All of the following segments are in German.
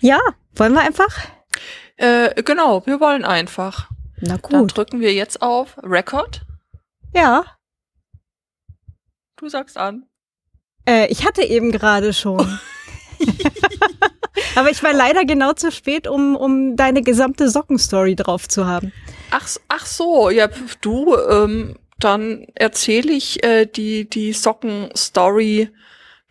Ja, wollen wir einfach? Äh, genau, wir wollen einfach. Na Dann gut. drücken wir jetzt auf Record. Ja. Du sagst an. Äh, ich hatte eben gerade schon. Aber ich war leider genau zu spät, um, um deine gesamte Sockenstory drauf zu haben. Ach, ach so, ja, du, ähm, dann erzähle ich äh, die, die Socken-Story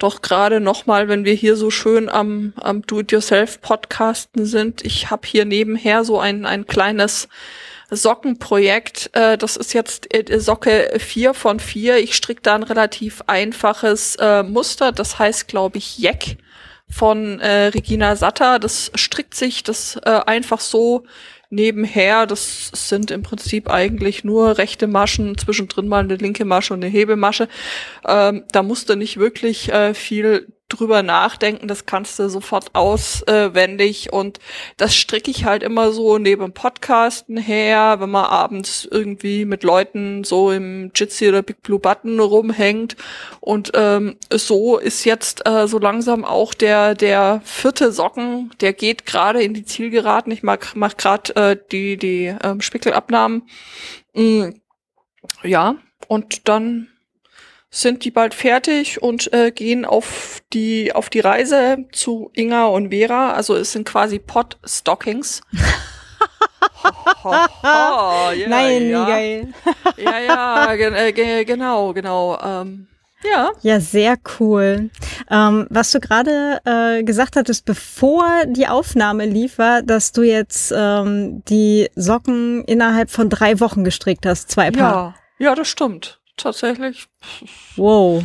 doch gerade nochmal, wenn wir hier so schön am, am Do-it-yourself-Podcasten sind. Ich habe hier nebenher so ein, ein kleines Sockenprojekt. Äh, das ist jetzt äh, Socke 4 von 4. Ich stricke da ein relativ einfaches äh, Muster. Das heißt, glaube ich, Jeck von äh, Regina Satter. Das strickt sich das äh, einfach so nebenher. Das sind im Prinzip eigentlich nur rechte Maschen, zwischendrin mal eine linke Masche und eine Hebemasche. Ähm, da musst du nicht wirklich äh, viel drüber nachdenken, das kannst du sofort auswendig und das stricke ich halt immer so neben Podcasten her, wenn man abends irgendwie mit Leuten so im Jitsi oder Big Blue Button rumhängt und ähm, so ist jetzt äh, so langsam auch der der vierte Socken, der geht gerade in die Zielgeraden. Ich mag mach gerade äh, die die ähm, Spickelabnahmen. Mm, ja, und dann sind die bald fertig und äh, gehen auf die auf die Reise zu Inga und Vera. Also es sind quasi Pot Stockings. Ho, ho, ho, ja, Nein, ja. geil. Ja, ja, gen äh, ge genau, genau. Ähm, ja. Ja, sehr cool. Ähm, was du gerade äh, gesagt hattest, bevor die Aufnahme lief, war, dass du jetzt ähm, die Socken innerhalb von drei Wochen gestrickt hast, zwei Paar. Ja, ja, das stimmt. Tatsächlich. Wow.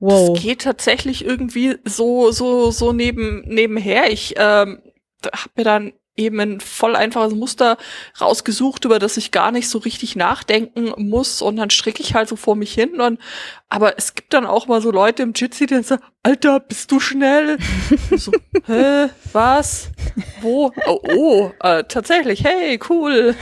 Wow. Das geht tatsächlich irgendwie so, so, so neben, nebenher. Ich ähm, habe mir dann eben ein voll einfaches Muster rausgesucht, über das ich gar nicht so richtig nachdenken muss und dann stricke ich halt so vor mich hin und aber es gibt dann auch mal so Leute im Jitsi, die dann sagen, Alter, bist du schnell? So, hä, was? Wo? Oh, oh äh, tatsächlich, hey, cool.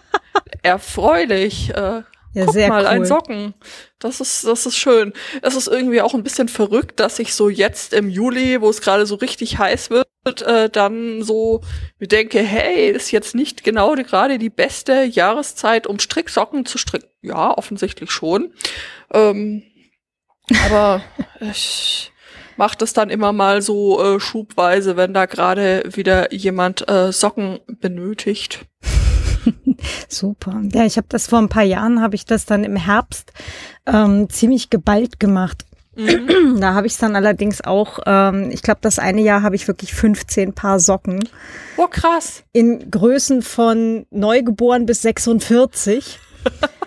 Erfreulich. Äh, Ja, Guck sehr mal, cool. ein Socken. Das ist, das ist schön. Es ist irgendwie auch ein bisschen verrückt, dass ich so jetzt im Juli, wo es gerade so richtig heiß wird, äh, dann so mir denke, hey, ist jetzt nicht genau die, gerade die beste Jahreszeit, um Stricksocken zu stricken. Ja, offensichtlich schon. Ähm, aber ich mache das dann immer mal so äh, schubweise, wenn da gerade wieder jemand äh, Socken benötigt. Super. Ja, ich habe das vor ein paar Jahren, habe ich das dann im Herbst ähm, ziemlich geballt gemacht. Mhm. Da habe ich es dann allerdings auch, ähm, ich glaube, das eine Jahr habe ich wirklich 15 Paar Socken Oh, krass. in Größen von neugeboren bis 46.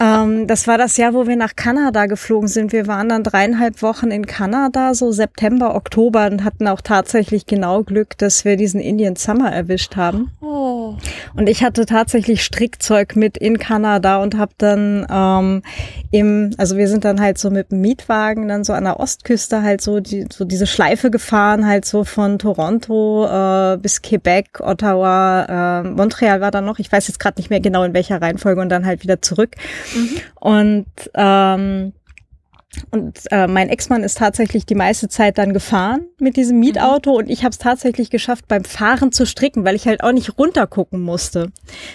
ähm, das war das Jahr, wo wir nach Kanada geflogen sind. Wir waren dann dreieinhalb Wochen in Kanada, so September, Oktober und hatten auch tatsächlich genau Glück, dass wir diesen Indian Summer erwischt haben. Oh. Und ich hatte tatsächlich Strickzeug mit in Kanada und habe dann ähm, im, also wir sind dann halt so mit dem Mietwagen dann so an der Ostküste halt so die, so diese Schleife gefahren, halt so von Toronto äh, bis Quebec, Ottawa, äh, Montreal war dann noch, ich weiß jetzt gerade nicht mehr genau in welcher Reihenfolge und dann halt wieder zurück. Und ähm, und äh, mein Ex-Mann ist tatsächlich die meiste Zeit dann gefahren mit diesem Mietauto und ich habe es tatsächlich geschafft, beim Fahren zu stricken, weil ich halt auch nicht runtergucken musste.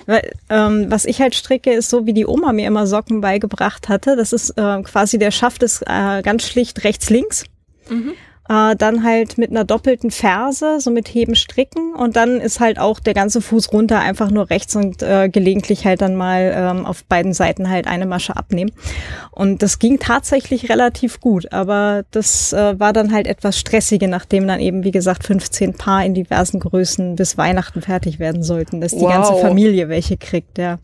Weil, ähm, was ich halt stricke, ist so, wie die Oma mir immer Socken beigebracht hatte. Das ist äh, quasi der Schaft ist äh, ganz schlicht rechts-links. Mhm. Äh, dann halt mit einer doppelten Ferse, so mit Heben, Stricken und dann ist halt auch der ganze Fuß runter einfach nur rechts und äh, gelegentlich halt dann mal ähm, auf beiden Seiten halt eine Masche abnehmen. Und das ging tatsächlich relativ gut, aber das äh, war dann halt etwas stressiger, nachdem dann eben, wie gesagt, 15 Paar in diversen Größen bis Weihnachten fertig werden sollten, dass die Wow. ganze Familie welche kriegt, ja.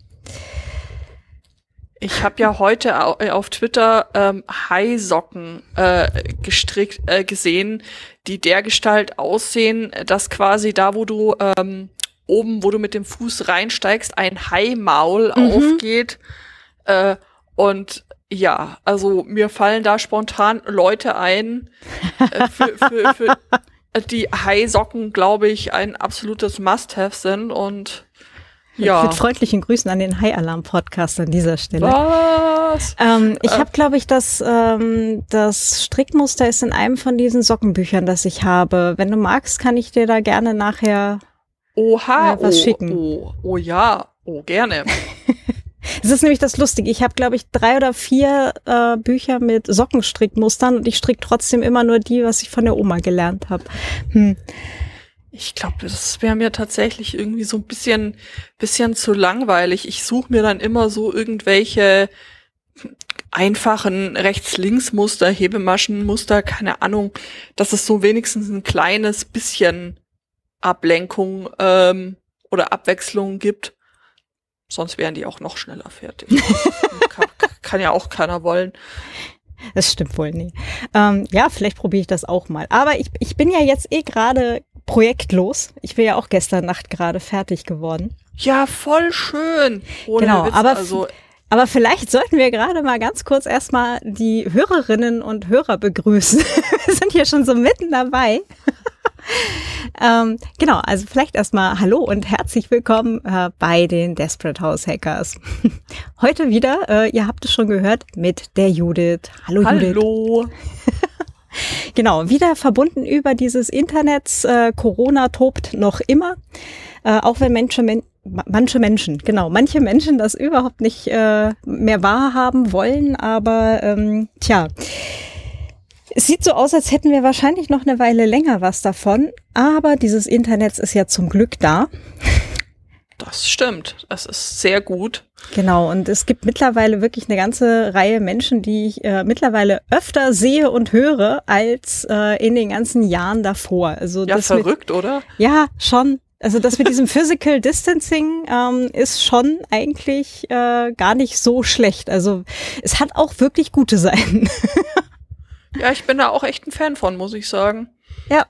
Ich habe ja heute äh, auf Twitter ähm, Haisocken äh, gestrickt äh, gesehen, die der Gestalt aussehen, dass quasi da, wo du ähm, oben, wo du mit dem Fuß reinsteigst, ein Haimaul aufgeht. Äh, und ja, also mir fallen da spontan Leute ein, äh, für, für, für die Haisocken, glaube ich, ein absolutes Must-have sind und Ja. Mit, freundlichen Grüßen an den High Alarm Podcast an dieser Stelle. Was? Ähm, ich äh. habe, glaube ich, das, ähm, das Strickmuster ist in einem von diesen Sockenbüchern, das ich habe. Wenn du magst, kann ich dir da gerne nachher Oha, äh, was oh, schicken. Oh, oh ja, oh gerne. Es ist nämlich das Lustige. Ich habe, glaube ich, drei oder vier äh, Bücher mit Sockenstrickmustern und ich stricke trotzdem immer nur die, was ich von der Oma gelernt habe. Hm. Ich glaube, das wäre mir tatsächlich irgendwie so ein bisschen, bisschen zu langweilig. Ich suche mir dann immer so irgendwelche einfachen Rechts-Links-Muster, Hebemaschenmuster, keine Ahnung, dass es so wenigstens ein kleines bisschen Ablenkung ähm, oder Abwechslung gibt. Sonst wären die auch noch schneller fertig. kann, kann, ja auch keiner wollen. Das stimmt wohl nie. Ähm, ja, vielleicht probiere ich das auch mal. Aber ich, ich bin ja jetzt eh gerade projektlos. Ich bin ja auch gestern Nacht gerade fertig geworden. Ja, voll schön. Ohne genau, Witz, aber also aber vielleicht sollten wir gerade mal ganz kurz erstmal die Hörerinnen und Hörer begrüßen. wir sind hier schon so mitten dabei. ähm, genau, also vielleicht erstmal Hallo und herzlich willkommen äh, bei den Desperate House Hackers. Heute wieder, äh, ihr habt es schon gehört, mit der Judith. Hallo, Hallo. Judith. Hallo. Genau, wieder verbunden über dieses Internet. Äh, Corona tobt noch immer. Äh, auch wenn Menschen, men manche Menschen, genau, manche Menschen das überhaupt nicht äh, mehr wahrhaben wollen, aber ähm, tja. Es sieht so aus, als hätten wir wahrscheinlich noch eine Weile länger was davon, aber dieses Internet ist ja zum Glück da. Das stimmt. Das ist sehr gut. Genau. Und es gibt mittlerweile wirklich eine ganze Reihe Menschen, die ich äh, mittlerweile öfter sehe und höre als äh, in den ganzen Jahren davor. Also ja, verrückt, mit, oder? Ja, schon. Also das mit diesem Physical Distancing ähm, ist schon eigentlich äh, gar nicht so schlecht. Also es hat auch wirklich gute Seiten. Ja, ich bin da auch echt ein Fan von, muss ich sagen. Ja,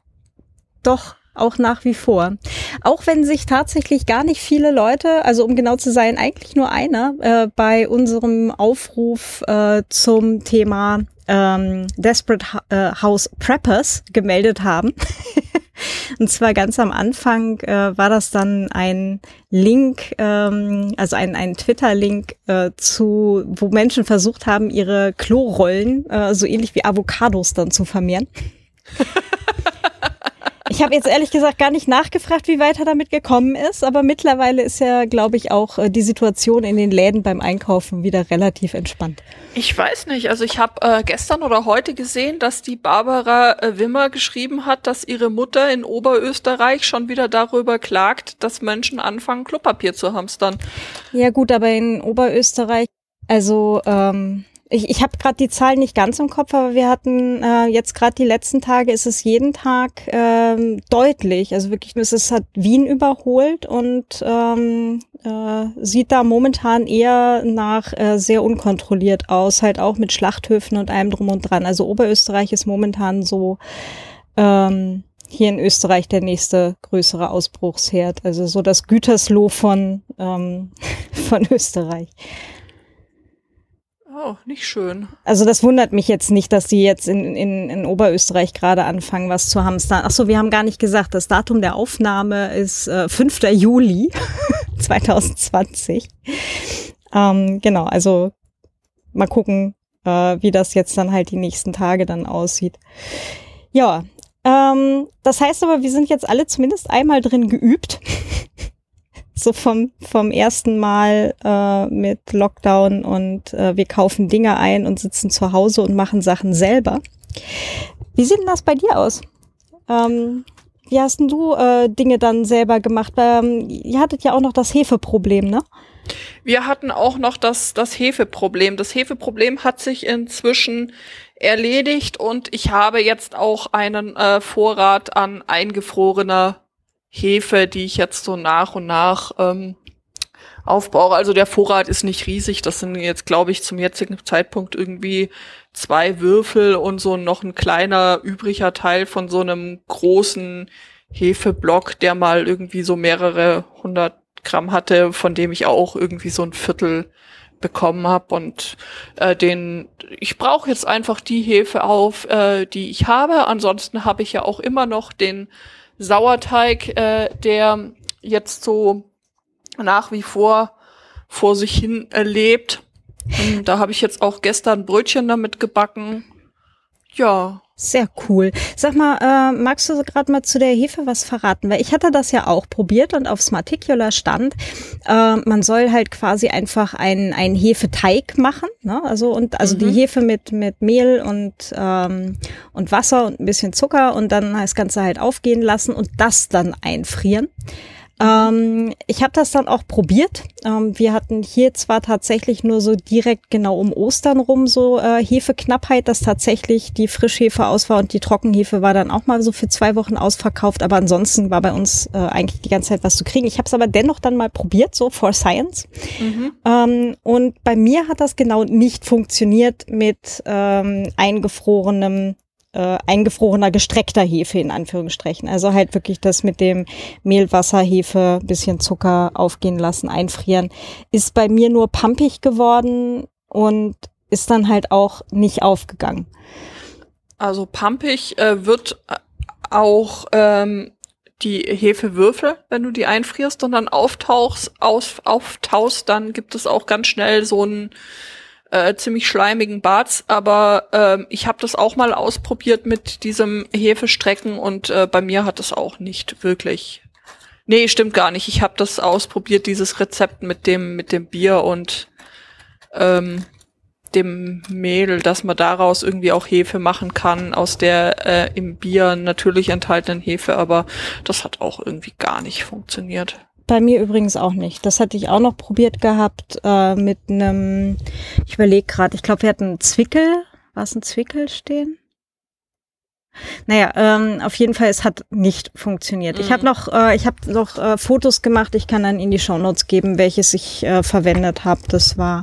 doch, auch nach wie vor. Auch wenn sich tatsächlich gar nicht viele Leute, also um genau zu sein, eigentlich nur einer, äh, bei unserem Aufruf äh, zum Thema ähm, Desperate äh, House Preppers gemeldet haben. Und zwar ganz am Anfang äh, war das dann ein Link, ähm, also ein, ein Twitter-Link äh, zu, wo Menschen versucht haben, ihre Klorollen äh, so ähnlich wie Avocados dann zu vermehren. Ich habe jetzt ehrlich gesagt gar nicht nachgefragt, wie weit er damit gekommen ist, aber mittlerweile ist ja, glaube ich, auch äh, die Situation in den Läden beim Einkaufen wieder relativ entspannt. Ich weiß nicht. Also ich habe äh, gestern oder heute gesehen, dass die Barbara äh, Wimmer geschrieben hat, dass ihre Mutter in Oberösterreich schon wieder darüber klagt, dass Menschen anfangen, Klopapier zu hamstern. Ja gut, aber in Oberösterreich, also ähm, ich, ich habe gerade die Zahlen nicht ganz im Kopf, aber wir hatten äh, jetzt gerade die letzten Tage ist es jeden Tag ähm, deutlich. Also wirklich, es hat Wien überholt und ähm, äh, sieht da momentan eher nach äh, sehr unkontrolliert aus, halt auch mit Schlachthöfen und allem drum und dran. Also Oberösterreich ist momentan so ähm, hier in Österreich der nächste größere Ausbruchsherd. Also so das Gütersloh von, ähm, von Österreich. Oh, nicht schön. Also das wundert mich jetzt nicht, dass die jetzt in, in, in Oberösterreich gerade anfangen, was zu hamstern. Ach so, wir haben gar nicht gesagt, das Datum der Aufnahme ist äh, 5. Juli 2020. Ähm, genau, also mal gucken, äh, wie das jetzt dann halt die nächsten Tage dann aussieht. Ja, ähm, das heißt aber, wir sind jetzt alle zumindest einmal drin geübt. so vom, vom ersten Mal äh, mit Lockdown und äh, wir kaufen Dinge ein und sitzen zu Hause und machen Sachen selber. Wie sieht denn das bei dir aus? Ähm, wie hast denn du äh, Dinge dann selber gemacht? Ähm, ihr hattet ja auch noch das Hefeproblem, ne? Wir hatten auch noch das, das Hefeproblem. Das Hefeproblem hat sich inzwischen erledigt und ich habe jetzt auch einen äh, Vorrat an eingefrorener Hefe, die ich jetzt so nach und nach ähm, aufbaue. Also der Vorrat ist nicht riesig. Das sind jetzt, glaube ich, zum jetzigen Zeitpunkt irgendwie zwei Würfel und so noch ein kleiner übriger Teil von so einem großen Hefeblock, der mal irgendwie so mehrere hundert Gramm hatte, von dem ich auch irgendwie so ein Viertel bekommen habe und äh, den ich brauche jetzt einfach die Hefe auf, äh, die ich habe. Ansonsten habe ich ja auch immer noch den Sauerteig, äh, der jetzt so nach wie vor vor sich hin erlebt. Und da habe ich jetzt auch gestern Brötchen damit gebacken. Ja. Sehr cool. Sag mal, äh, magst du gerade mal zu der Hefe was verraten? Weil ich hatte das ja auch probiert und auf Smarticular stand, äh, man soll halt quasi einfach einen, einen Hefeteig machen. Ne? Also und also mhm. die Hefe mit, mit Mehl und, ähm, und Wasser und ein bisschen Zucker und dann das Ganze halt aufgehen lassen und das dann einfrieren. Ähm, ich habe das dann auch probiert. Ähm, wir hatten hier zwar tatsächlich nur so direkt genau um Ostern rum so äh, Hefeknappheit, dass tatsächlich die Frischhefe aus war und die Trockenhefe war dann auch mal so für zwei Wochen ausverkauft, aber ansonsten war bei uns äh, eigentlich die ganze Zeit was zu kriegen. Ich habe es aber dennoch dann mal probiert, so for Science. Mhm. Ähm, und bei mir hat das genau nicht funktioniert mit ähm, eingefrorenem äh, eingefrorener gestreckter Hefe in Anführungsstrichen. Also halt wirklich das mit dem Mehl, Wasser, Hefe, bisschen Zucker aufgehen lassen, einfrieren. Ist bei mir nur pampig geworden und ist dann halt auch nicht aufgegangen. Also pampig äh, wird auch ähm, die Hefewürfel, wenn du die einfrierst und dann auftauchst, aus, auftaust, dann gibt es auch ganz schnell so ein äh, ziemlich schleimigen Barts, aber äh, ich habe das auch mal ausprobiert mit diesem Hefestrecken und äh, bei mir hat es auch nicht wirklich. Nee, stimmt gar nicht. Ich habe das ausprobiert, dieses Rezept mit dem mit dem Bier und ähm, dem Mehl, dass man daraus irgendwie auch Hefe machen kann aus der äh, im Bier natürlich enthaltenen Hefe, aber das hat auch irgendwie gar nicht funktioniert. Bei mir übrigens auch nicht. Das hatte ich auch noch probiert gehabt äh, mit einem, ich überlege gerade, ich glaube, wir hatten einen Zwickel. War es ein Zwickel stehen? Naja, ähm, auf jeden Fall, es hat nicht funktioniert. Mhm. Ich habe noch, äh, ich habe noch äh, Fotos gemacht. Ich kann dann in die Shownotes geben, welches ich äh, verwendet habe. Das war,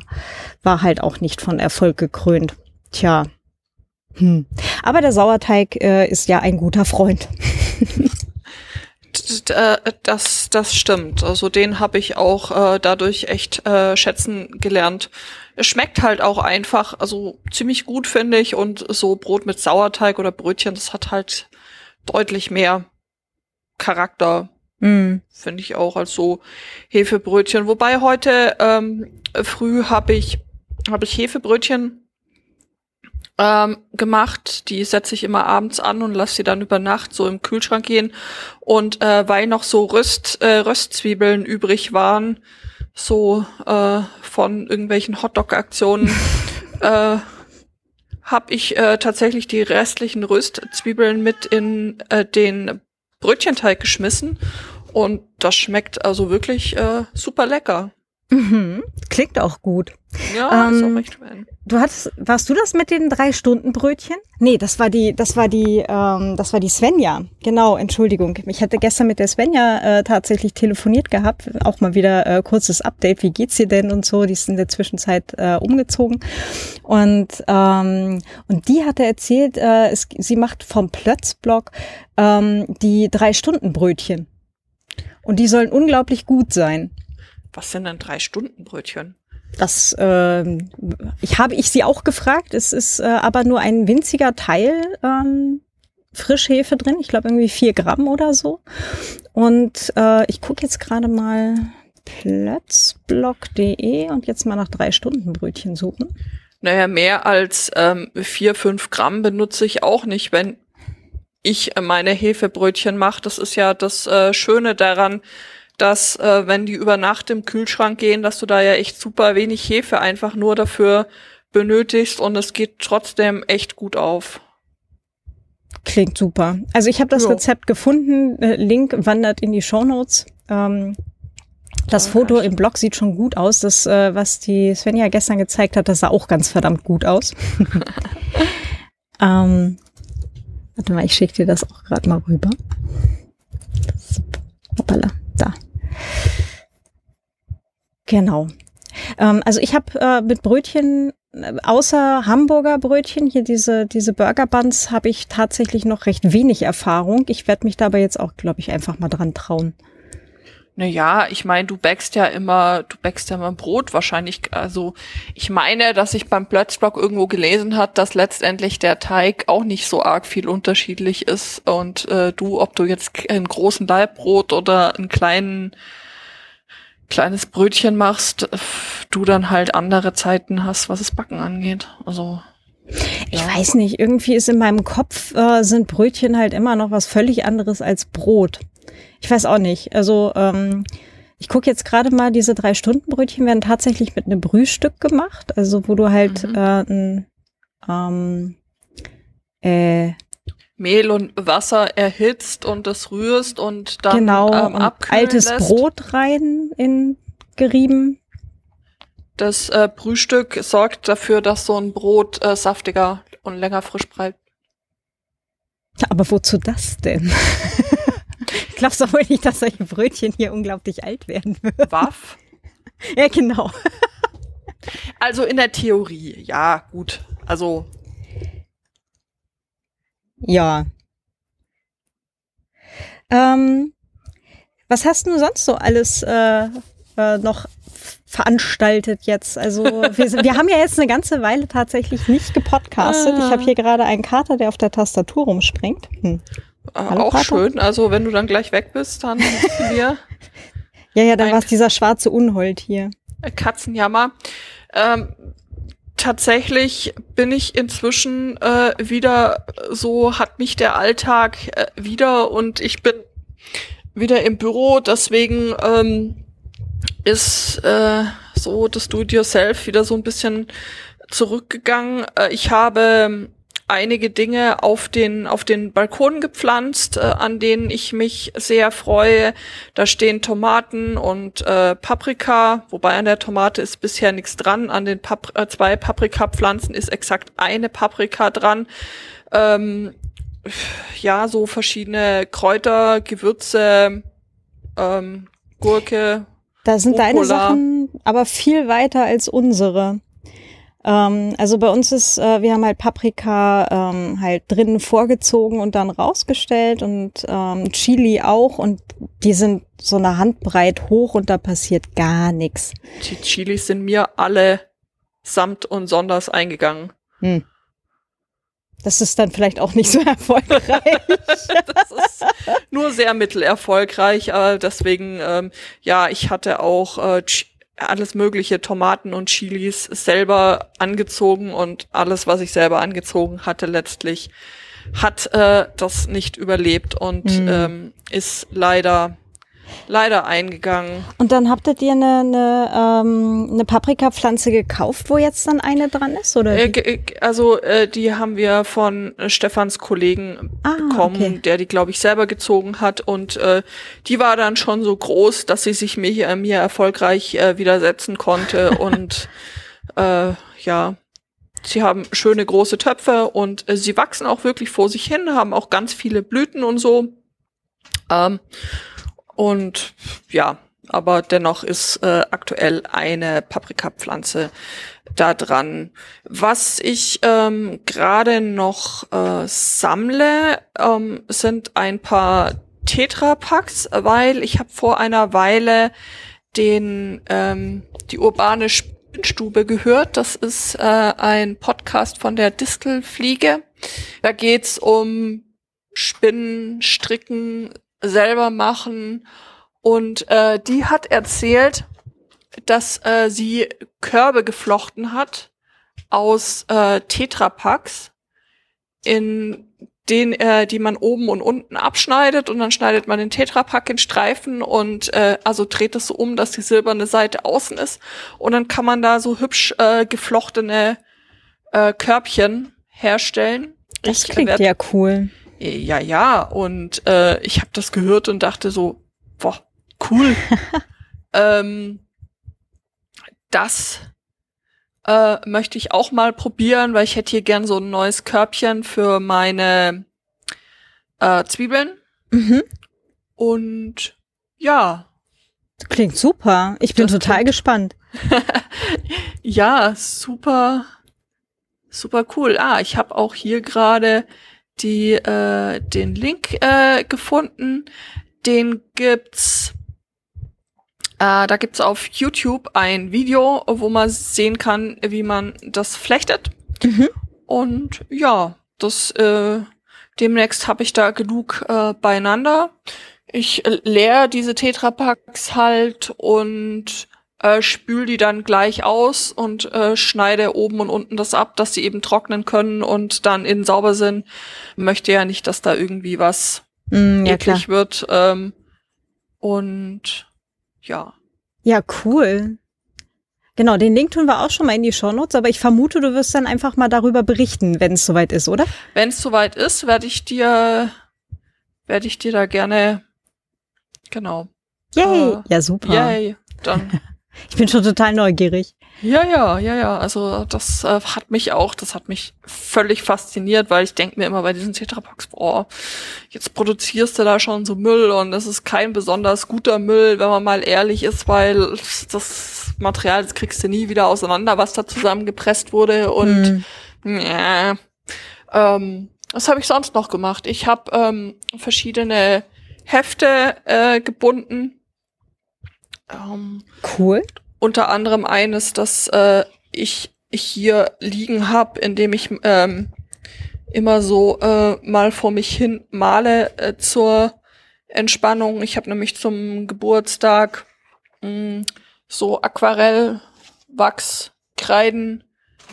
war halt auch nicht von Erfolg gekrönt. Tja. Hm. Aber der Sauerteig äh, ist ja ein guter Freund. Äh, das, das stimmt. Also den habe ich auch äh, dadurch echt äh, schätzen gelernt. Es schmeckt halt auch einfach, also ziemlich gut finde ich und so Brot mit Sauerteig oder Brötchen, das hat halt deutlich mehr Charakter, mm. finde ich auch, als so Hefebrötchen. Wobei heute ähm, früh habe ich habe ich Hefebrötchen ähm, gemacht. Die setze ich immer abends an und lasse sie dann über Nacht so im Kühlschrank gehen. Und äh, weil noch so Röst, äh, Röstzwiebeln übrig waren, so äh, von irgendwelchen Hotdog-Aktionen, äh, habe ich äh, tatsächlich die restlichen Röstzwiebeln mit in äh, den Brötchenteig geschmissen. Und das schmeckt also wirklich äh, super lecker. Mhm. Klingt auch gut. Ja, ähm, ist auch recht schön. Du hattest, warst du das mit den drei Stunden Brötchen? Nee, das war die, das war die, ähm, das war die Svenja. Genau, Entschuldigung. Ich hatte gestern mit der Svenja äh, tatsächlich telefoniert gehabt. Auch mal wieder äh, kurzes Update. Wie geht's dir denn und so? Die ist in der Zwischenzeit äh, umgezogen und ähm, und die hatte erzählt, äh, es, sie macht vom Plötzblock ähm, die drei Stunden Brötchen und die sollen unglaublich gut sein. Was sind denn drei Stunden Brötchen? Das äh, ich habe ich sie auch gefragt. Es ist äh, aber nur ein winziger Teil ähm, Frischhefe drin. Ich glaube irgendwie vier Gramm oder so. Und äh, ich gucke jetzt gerade mal plötzblock.de und jetzt mal nach drei Stunden Brötchen suchen. Naja, mehr als ähm, vier, fünf Gramm benutze ich auch nicht, wenn ich meine Hefebrötchen mache. Das ist ja das äh, Schöne daran, dass äh, wenn die über Nacht im Kühlschrank gehen, dass du da ja echt super wenig Hefe einfach nur dafür benötigst und es geht trotzdem echt gut auf. Klingt super. Also ich habe das jo. Rezept gefunden. Äh, Link wandert in die Show Notes. Ähm, das Foto im Blog sieht schon gut aus. Das, äh, was die Svenja gestern gezeigt hat, das sah auch ganz verdammt gut aus. ähm, warte mal, ich schicke dir das auch gerade mal rüber. Hoppala, da. Genau. Ähm, also ich habe äh, mit Brötchen äh, außer Hamburger Brötchen, hier diese, diese Burger Buns, habe ich tatsächlich noch recht wenig Erfahrung. Ich werde mich dabei jetzt auch, glaube ich, einfach mal dran trauen. Naja, ich meine, du backst ja immer, du backst ja immer Brot wahrscheinlich. Also ich meine, dass ich beim Plötzblock irgendwo gelesen hat, dass letztendlich der Teig auch nicht so arg viel unterschiedlich ist. Und äh, du, ob du jetzt einen großen Leibbrot oder einen kleinen kleines Brötchen machst, du dann halt andere Zeiten hast, was das Backen angeht. Also ich ja. weiß nicht, irgendwie ist in meinem Kopf äh, sind Brötchen halt immer noch was völlig anderes als Brot. Ich weiß auch nicht. Also ähm, ich gucke jetzt gerade mal, diese drei Stunden Brötchen werden tatsächlich mit einem Brühstück gemacht, also wo du halt mhm. äh, ein ähm, äh, Mehl und Wasser erhitzt und das rührst und dann genau, ähm, abkühlen altes lässt. Brot rein in gerieben. Das äh, Brühstück sorgt dafür, dass so ein Brot äh, saftiger und länger frisch bleibt. Aber wozu das denn? Glaubst du wohl nicht, dass solche Brötchen hier unglaublich alt werden würden? Waff? Ja, genau. Also in der Theorie, ja, gut. Also. Ja. Ähm, was hast du sonst so alles äh, äh, noch veranstaltet jetzt? Also wir, wir haben ja jetzt eine ganze Weile tatsächlich nicht gepodcastet. Ich habe hier gerade einen Kater, der auf der Tastatur rumspringt. Hm. Hallo, auch Kater? schön. Also wenn du dann gleich weg bist, dann wir. ja, ja, dann war es dieser schwarze Unhold hier. Katzenjammer. Ähm, tatsächlich bin ich inzwischen äh, wieder so, hat mich der Alltag äh, wieder und ich bin wieder im Büro, deswegen ähm, ist äh, so das Do-it-yourself wieder so ein bisschen zurückgegangen. Äh, ich habe einige Dinge auf den auf den Balkon gepflanzt, äh, an denen ich mich sehr freue. Da stehen Tomaten und äh, Paprika, wobei an der Tomate ist bisher nichts dran. An den Pap äh, zwei Paprikapflanzen ist exakt eine Paprika dran. Ähm, ja, so verschiedene Kräuter, Gewürze, ähm, Gurke. Da sind Rucola. deine Sachen aber viel weiter als unsere. Ähm, also bei uns ist, äh, wir haben halt Paprika ähm, halt drinnen vorgezogen und dann rausgestellt und ähm, Chili auch und die sind so eine Handbreit hoch und da passiert gar nichts. Die Chilis sind mir alle samt und sonders eingegangen. Hm. Das ist dann vielleicht auch nicht so erfolgreich. das ist nur sehr mittelerfolgreich, aber deswegen, ähm, ja, ich hatte auch äh, alles mögliche Tomaten und Chilis selber angezogen und alles, was ich selber angezogen hatte, letztlich hat äh, das nicht überlebt und mhm. ähm, ist leider leider eingegangen. Und dann habt ihr dir eine, eine, ähm, eine Paprikapflanze gekauft, wo jetzt dann eine dran ist, oder? Äh, also äh, die haben wir von äh, Stefans Kollegen ah, bekommen, okay. der die, glaube ich, selber gezogen hat. Und äh, die war dann schon so groß, dass sie sich mir, äh, mir erfolgreich äh, widersetzen konnte. und äh, ja, sie haben schöne große Töpfe und äh, sie wachsen auch wirklich vor sich hin, haben auch ganz viele Blüten und so. Ähm, und ja, aber dennoch ist äh, aktuell eine Paprikapflanze da dran. Was ich ähm, gerade noch äh, sammle, ähm, sind ein paar Tetrapacks, weil ich habe vor einer Weile den ähm, die urbane Spinnstube gehört. Das ist äh, ein Podcast von der Distelfliege. Da geht's um Spinnen, Stricken, selber machen. Und äh, die hat erzählt, dass äh, sie Körbe geflochten hat aus äh, Tetrapacks, in den, äh, die man oben und unten abschneidet und dann schneidet man den Tetrapack in Streifen und äh, also dreht es so um, dass die silberne Seite außen ist und dann kann man da so hübsch äh, geflochtene äh, Körbchen herstellen. Das ich klingt werd, ja cool. Ja, ja, und äh, ich habe das gehört und dachte so, boah, cool. ähm, das äh, möchte ich auch mal probieren, weil ich hätte hier gern so ein neues Körbchen für meine äh, Zwiebeln. Mhm. Und ja. Klingt super. Ich bin total klingt, gespannt. ja, super, super cool. Ah, ich habe auch hier gerade die äh, den Link äh, gefunden. Den gibt's äh, da gibt's auf YouTube ein Video, wo man sehen kann, wie man das flechtet. Mhm. Und ja, das äh, demnächst habe ich da genug äh, beieinander. ich leer diese Tetrapacks halt und äh, spül die dann gleich aus und äh, schneide oben und unten das ab, dass sie eben trocknen können und dann innen sauber sind. Möchte ja nicht, dass da irgendwie was mm, ja, eklig klar. wird. Ähm, und ja. Ja, cool. Genau, den Link tun wir auch schon mal in die Shownotes, aber ich vermute, du wirst dann einfach mal darüber berichten, wenn es soweit ist, oder? Wenn es soweit ist, werde ich dir, werde ich dir da gerne, genau. Yay! Äh, ja, super. Yay, dann Ich bin schon total neugierig. Ja, ja, ja, ja. Also das äh, hat mich auch, das hat mich völlig fasziniert, weil ich denke mir immer bei diesen Tetrapacks, boah, jetzt produzierst du da schon so Müll und das ist kein besonders guter Müll, wenn man mal ehrlich ist, weil das Material, das kriegst du nie wieder auseinander, was da zusammengepresst wurde und mm. ja. Ähm, was habe ich sonst noch gemacht? Ich habe ähm, verschiedene Hefte äh, gebunden ähm, cool. Unter anderem eines, das äh, ich, ich hier liegen habe, in dem ich ähm, immer so äh, mal vor mich hin male äh, zur Entspannung. Ich habe nämlich zum Geburtstag mh, mm, so Aquarellwachskreiden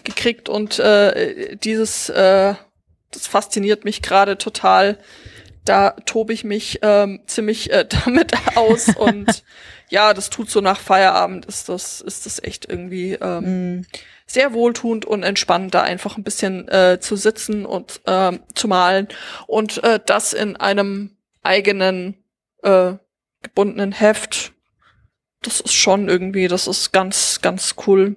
gekriegt und äh, dieses, äh, das fasziniert mich gerade total. Da tobe ich mich ähm, ziemlich äh, damit aus und ja, das tut so nach Feierabend, ist das, ist das echt irgendwie ähm, mm. sehr wohltuend und entspannt, da einfach ein bisschen äh, zu sitzen und ähm, zu malen und äh, das in einem eigenen äh, gebundenen Heft. Das ist schon irgendwie, das ist ganz, ganz cool.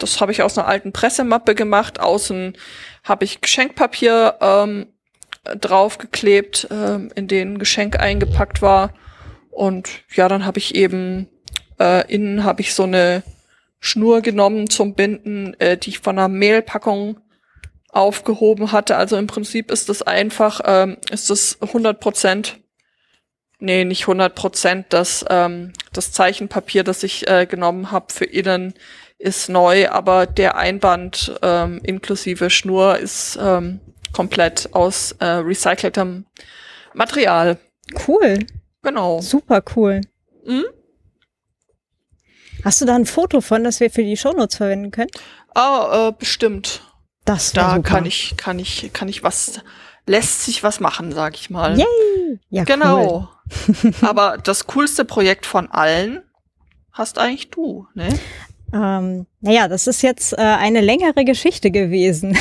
Das habe ich aus einer alten Pressemappe gemacht. Außen habe ich Geschenkpapier ähm, draufgeklebt, ähm, in den Geschenk eingepackt war. Und ja, dann habe ich eben äh, innen habe ich so eine Schnur genommen zum Binden, äh, die ich von einer Mehlpackung aufgehoben hatte. Also im Prinzip ist das einfach, ähm, ist das 100 Prozent, nee, nicht 100 Prozent, das, ähm, das Zeichenpapier, das ich äh, genommen habe für innen, ist neu, aber der Einband ähm, inklusive Schnur ist ähm, komplett aus äh, recyceltem Material. Cool. Genau. Super cool. Mhm. Hast du da ein Foto von, das wir für die Shownotes verwenden können? Ah, äh, bestimmt. Das da super. kann ich, kann ich, kann ich was, lässt sich was machen, sag ich mal. Yay! Ja, genau. Cool. Aber das coolste Projekt von allen hast eigentlich du, ne? Ähm, naja, das ist jetzt äh, eine längere Geschichte gewesen.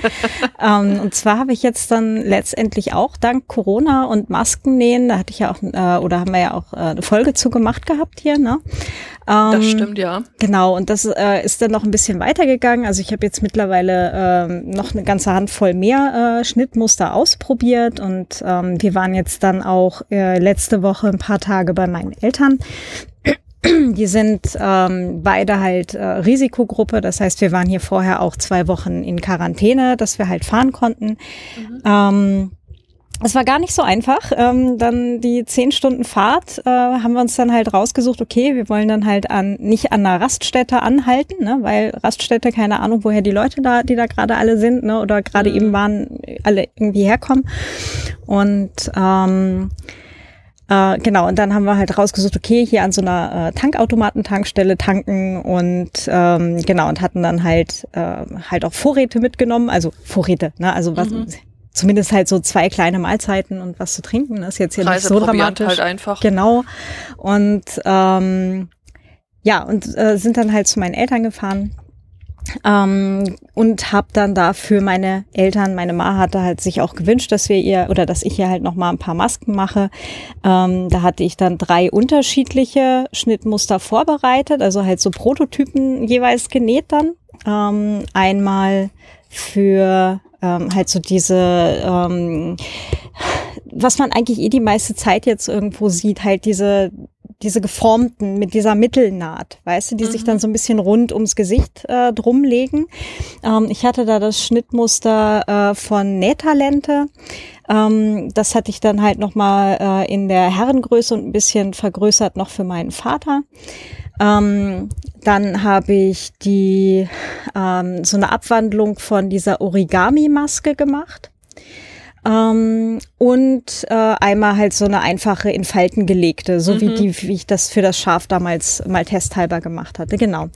ähm, und zwar habe ich jetzt dann letztendlich auch dank Corona und Maskennähen, da hatte ich ja auch, äh, oder haben wir ja auch äh, eine Folge zu gemacht gehabt hier, ne? Ähm, das stimmt, ja. Genau, und das äh, ist dann noch ein bisschen weitergegangen. Also ich habe jetzt mittlerweile ähm, noch eine ganze Handvoll mehr äh, Schnittmuster ausprobiert und ähm, wir waren jetzt dann auch äh, letzte Woche ein paar Tage bei meinen Eltern die sind ähm, beide halt äh, Risikogruppe. Das heißt, wir waren hier vorher auch zwei Wochen in Quarantäne, dass wir halt fahren konnten. Mhm. Ähm, es war gar nicht so einfach. Ähm, dann die zehn Stunden Fahrt äh, haben wir uns dann halt rausgesucht, okay, wir wollen dann halt an nicht an einer Raststätte anhalten, ne, weil Raststätte, keine Ahnung, woher die Leute da, die da gerade alle sind, ne, oder gerade mhm. eben waren, alle irgendwie herkommen. Und ähm, äh, genau, und dann haben wir halt rausgesucht, okay, hier an so einer äh, Tankautomaten-Tankstelle tanken und ähm, genau, und hatten dann halt äh, halt auch Vorräte mitgenommen, also Vorräte, ne? Also was mhm. zumindest halt so zwei kleine Mahlzeiten und was zu trinken. Das ist jetzt hier nicht so dramatisch. Halt einfach. Genau. Und ähm, ja, und äh, sind dann halt zu meinen Eltern gefahren ähm, und habe dann dafür meine Eltern, meine Ma hatte halt sich auch gewünscht, dass wir ihr oder dass ich ihr halt noch mal ein paar Masken mache. Ähm, da hatte ich dann drei unterschiedliche Schnittmuster vorbereitet, also halt so Prototypen jeweils genäht dann. Ähm, einmal für ähm, halt so diese, ähm, was man eigentlich eh die meiste Zeit jetzt irgendwo sieht, halt diese diese geformten mit dieser Mittelnaht, weißt du, die mhm. sich dann mhm. so ein bisschen rund ums Gesicht äh, drumlegen. Ähm, ich hatte da das Schnittmuster äh, von Nähtalente. Ähm, das hatte ich dann halt nochmal äh, in der Herrengröße und ein bisschen vergrößert noch für meinen Vater. Ähm, dann habe ich die ähm, so eine Abwandlung von dieser Origami-Maske gemacht. Ähm, und äh, einmal halt so eine einfache in Falten gelegte, so mhm. wie die, wie ich das für das Schaf damals mal testhalber gemacht hatte, genau.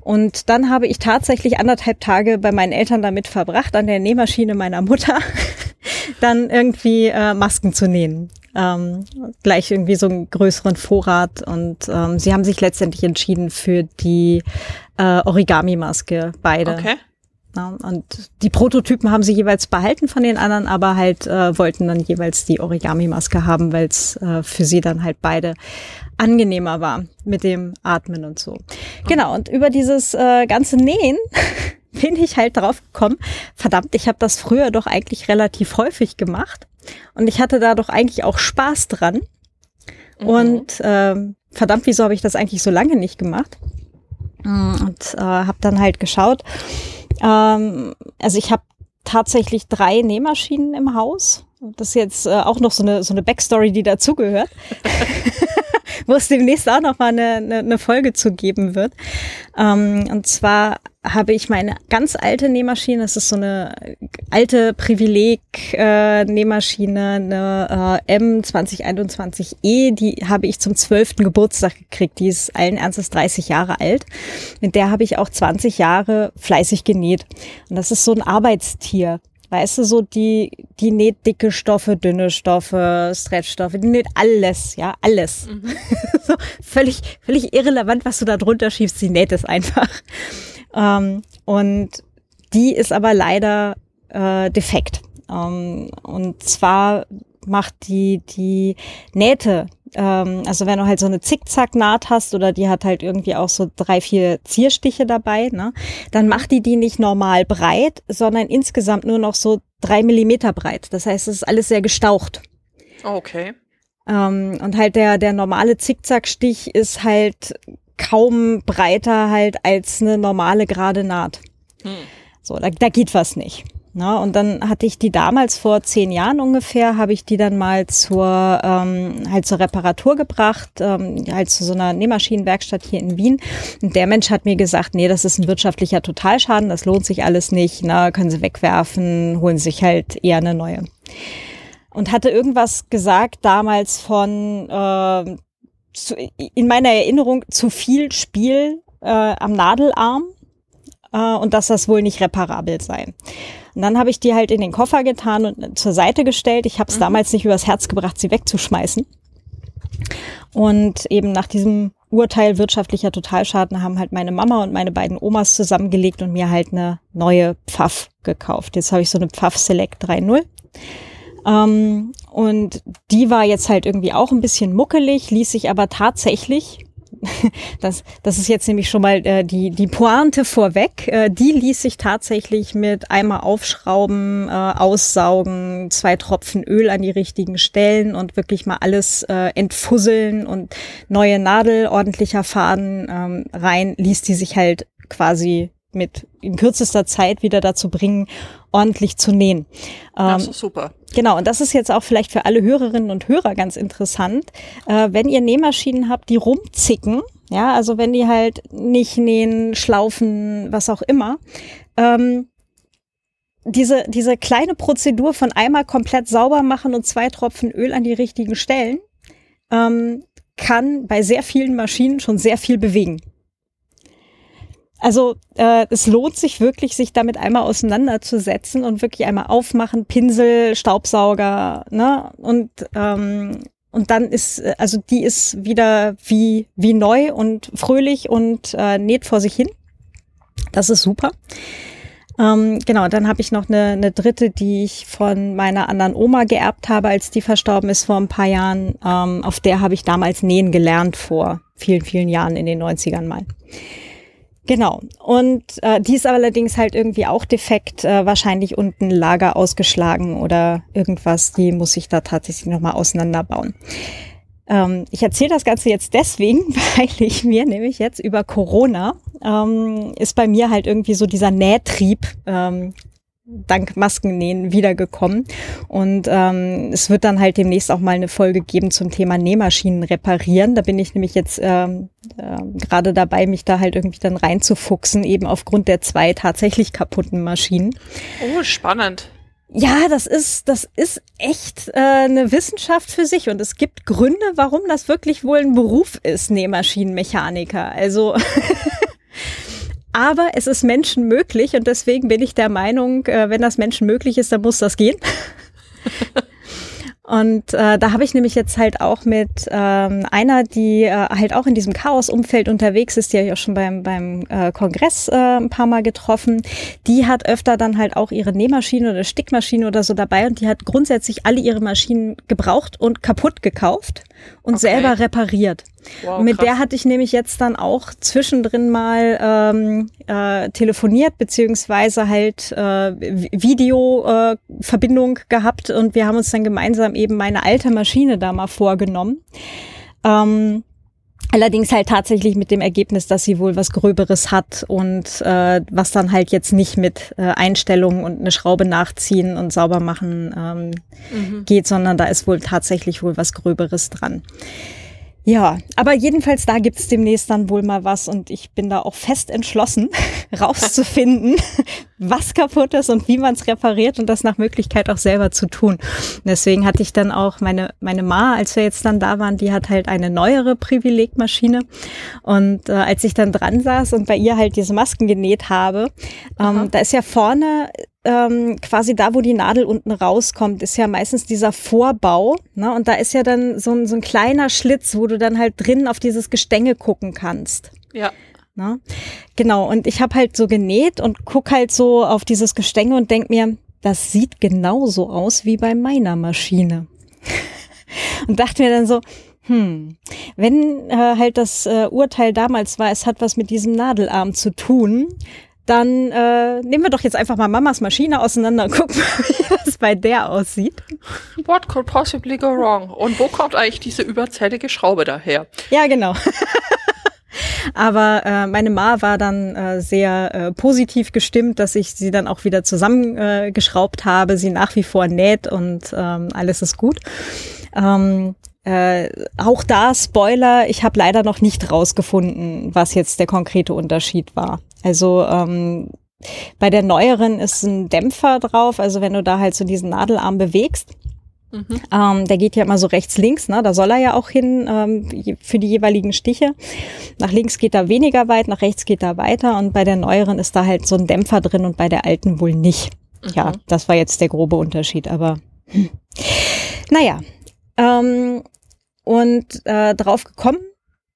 Und dann habe ich tatsächlich anderthalb Tage bei meinen Eltern damit verbracht, an der Nähmaschine meiner Mutter dann irgendwie äh, Masken zu nähen. Ähm, gleich irgendwie so einen größeren Vorrat und ähm, sie haben sich letztendlich entschieden für die äh, Origami-Maske, beide. Okay. Ja, und die Prototypen haben sie jeweils behalten von den anderen, aber halt äh, wollten dann jeweils die Origami-Maske haben, weil es äh, für sie dann halt beide angenehmer war mit dem Atmen und so. Genau, und über dieses äh, ganze Nähen bin ich halt drauf gekommen, verdammt, ich habe das früher doch eigentlich relativ häufig gemacht und ich hatte da doch eigentlich auch Spaß dran. Mhm. Und äh, verdammt, wieso habe ich das eigentlich so lange nicht gemacht? Und äh, habe dann halt geschaut, ähm, also ich habe tatsächlich drei Nähmaschinen im Haus. Das ist jetzt äh, auch noch so eine, so eine Backstory, die dazugehört. wo es demnächst auch noch mal eine, eine, eine Folge zu geben wird. Ähm, und zwar habe ich meine ganz alte Nähmaschine, das ist so eine alte Privileg-Nähmaschine, äh, eine äh, M2021E, die habe ich zum zwölften Geburtstag gekriegt. Die ist allen Ernstes 30 Jahre alt. Mit der habe ich auch 20 Jahre fleißig genäht. Und das ist so ein Arbeitstier. Weißt du, so die, die näht dicke Stoffe, dünne Stoffe, Stretchstoffe, die näht alles, ja, alles. Mhm. so völlig, völlig irrelevant, was du da drunter schiebst, sie näht es einfach. Ähm, und die ist aber leider äh, defekt. Ähm, und zwar macht die, die Nähte ähm, also wenn du halt so eine Zickzack-Naht hast oder die hat halt irgendwie auch so drei, vier Zierstiche dabei, ne, dann macht die die nicht normal breit, sondern insgesamt nur noch so drei Millimeter breit. Das heißt, es ist alles sehr gestaucht. Okay. Ähm, und halt der, der normale Zickzackstich ist halt kaum breiter halt als eine normale gerade Naht. Hm. So, da, da geht was nicht. Na, und dann hatte ich die damals vor zehn Jahren ungefähr, habe ich die dann mal zur ähm, halt zur Reparatur gebracht, ähm, halt zu so einer Nähmaschinenwerkstatt hier in Wien. Und der Mensch hat mir gesagt, nee, das ist ein wirtschaftlicher Totalschaden, das lohnt sich alles nicht, na, können Sie wegwerfen, holen sich halt eher eine neue. Und hatte irgendwas gesagt damals von äh, zu, in meiner Erinnerung zu viel Spiel äh, am Nadelarm äh, und dass das wohl nicht reparabel sei. Und dann habe ich die halt in den Koffer getan und zur Seite gestellt. Ich habe es mhm. damals nicht übers Herz gebracht, sie wegzuschmeißen. Und eben nach diesem Urteil wirtschaftlicher Totalschaden haben halt meine Mama und meine beiden Omas zusammengelegt und mir halt eine neue Pfaff gekauft. Jetzt habe ich so eine Pfaff Select 3.0. Ähm, und die war jetzt halt irgendwie auch ein bisschen muckelig, ließ sich aber tatsächlich das, das ist jetzt nämlich schon mal äh, die, die Pointe vorweg. Äh, die ließ sich tatsächlich mit einmal aufschrauben, äh, aussaugen, zwei Tropfen Öl an die richtigen Stellen und wirklich mal alles äh, entfusseln und neue Nadel, ordentlicher Faden ähm, rein, ließ die sich halt quasi mit in kürzester Zeit wieder dazu bringen, ordentlich zu nähen. Ähm, das ist super. Genau, und das ist jetzt auch vielleicht für alle Hörerinnen und Hörer ganz interessant. Äh, wenn ihr Nähmaschinen habt, die rumzicken, ja, also wenn die halt nicht nähen, schlaufen, was auch immer, ähm, diese, diese kleine Prozedur von einmal komplett sauber machen und zwei Tropfen Öl an die richtigen Stellen, ähm, kann bei sehr vielen Maschinen schon sehr viel bewegen. Also äh, es lohnt sich wirklich, sich damit einmal auseinanderzusetzen und wirklich einmal aufmachen, Pinsel, Staubsauger, ne? Und ähm, und dann ist, also die ist wieder wie wie neu und fröhlich und äh, näht vor sich hin. Das ist super. Ähm, genau, dann habe ich noch eine, eine dritte, die ich von meiner anderen Oma geerbt habe, als die verstorben ist vor ein paar Jahren. Ähm, auf der habe ich damals nähen gelernt vor vielen, vielen Jahren in den 90ern mal. Genau. Und äh, die ist allerdings halt irgendwie auch defekt, äh, wahrscheinlich unten Lager ausgeschlagen oder irgendwas. Die muss ich da tatsächlich nochmal auseinanderbauen. Ähm, ich erzähle das Ganze jetzt deswegen, weil ich mir nämlich jetzt über Corona ähm, ist bei mir halt irgendwie so dieser Nähtrieb ähm, dank Maskennähen wiedergekommen. Und ähm, es wird dann halt demnächst auch mal eine Folge geben zum Thema Nähmaschinen reparieren. Da bin ich nämlich jetzt ähm, äh, gerade dabei, mich da halt irgendwie dann reinzufuchsen, eben aufgrund der zwei tatsächlich kaputten Maschinen. Oh, spannend. Ja, das ist, das ist echt äh, eine Wissenschaft für sich und es gibt Gründe, warum das wirklich wohl ein Beruf ist, Nähmaschinenmechaniker. Also aber es ist Menschen möglich und deswegen bin ich der Meinung, äh, wenn das Menschen möglich ist, dann muss das gehen. Und äh, da habe ich nämlich jetzt halt auch mit ähm, einer, die äh, halt auch in diesem Chaos-Umfeld unterwegs ist, die habe ich auch schon beim, beim äh, Kongress äh, ein paar Mal getroffen. Die hat öfter dann halt auch ihre Nähmaschine oder Stickmaschine oder so dabei und die hat grundsätzlich alle ihre Maschinen gebraucht und kaputt gekauft und okay. selber repariert. Wow, mit krass. der hatte ich nämlich jetzt dann auch zwischendrin mal ähm, äh, telefoniert, beziehungsweise halt äh, Videoverbindung äh, gehabt und wir haben uns dann gemeinsam eben meine alte Maschine da mal vorgenommen. Ähm, Allerdings halt tatsächlich mit dem Ergebnis, dass sie wohl was Gröberes hat und äh, was dann halt jetzt nicht mit äh, Einstellungen und eine Schraube nachziehen und sauber machen ähm, mhm. geht, sondern da ist wohl tatsächlich wohl was Gröberes dran. Ja, aber jedenfalls da gibt's demnächst dann wohl mal was und ich bin da auch fest entschlossen, rauszufinden, was kaputt ist und wie man es repariert und das nach Möglichkeit auch selber zu tun. Und deswegen hatte ich dann auch meine, meine Ma, als wir jetzt dann da waren, die hat halt eine neuere Privilegmaschine. Und äh, als ich dann dran saß und bei ihr halt diese Masken genäht habe, ähm, da ist ja vorne ähm, quasi da, wo die Nadel unten rauskommt, ist ja meistens dieser Vorbau. Ne? Und da ist ja dann so ein, so ein kleiner Schlitz, wo du dann halt drin auf dieses Gestänge gucken kannst. Ja. Ne? Genau, und ich habe halt so genäht und guck halt so auf dieses Gestänge und denk mir, das sieht genauso aus wie bei meiner Maschine. und dachte mir dann so, hm, wenn äh, halt das äh, Urteil damals war, es hat was mit diesem Nadelarm zu tun, dann äh, nehmen wir doch jetzt einfach mal Mamas Maschine auseinander und gucken, wie das bei der aussieht. What could possibly go wrong? Und wo kommt eigentlich diese überzählige Schraube daher? Ja, genau. Aber äh, meine Ma war dann äh, sehr äh, positiv gestimmt, dass ich sie dann auch wieder zusammengeschraubt äh, habe, sie nach wie vor näht und ähm, alles ist gut. Ähm, äh, auch da Spoiler, ich habe leider noch nicht rausgefunden, was jetzt der konkrete Unterschied war. Also ähm, bei der neueren ist ein Dämpfer drauf, also wenn du da halt so diesen Nadelarm bewegst, Mhm. Ähm, der geht ja immer so rechts, links, ne? Da soll er ja auch hin ähm, für die jeweiligen Stiche. Nach links geht er weniger weit, nach rechts geht er weiter und bei der neueren ist da halt so ein Dämpfer drin und bei der alten wohl nicht. Mhm. Ja, das war jetzt der grobe Unterschied, aber hm. naja. Ähm, und äh, drauf gekommen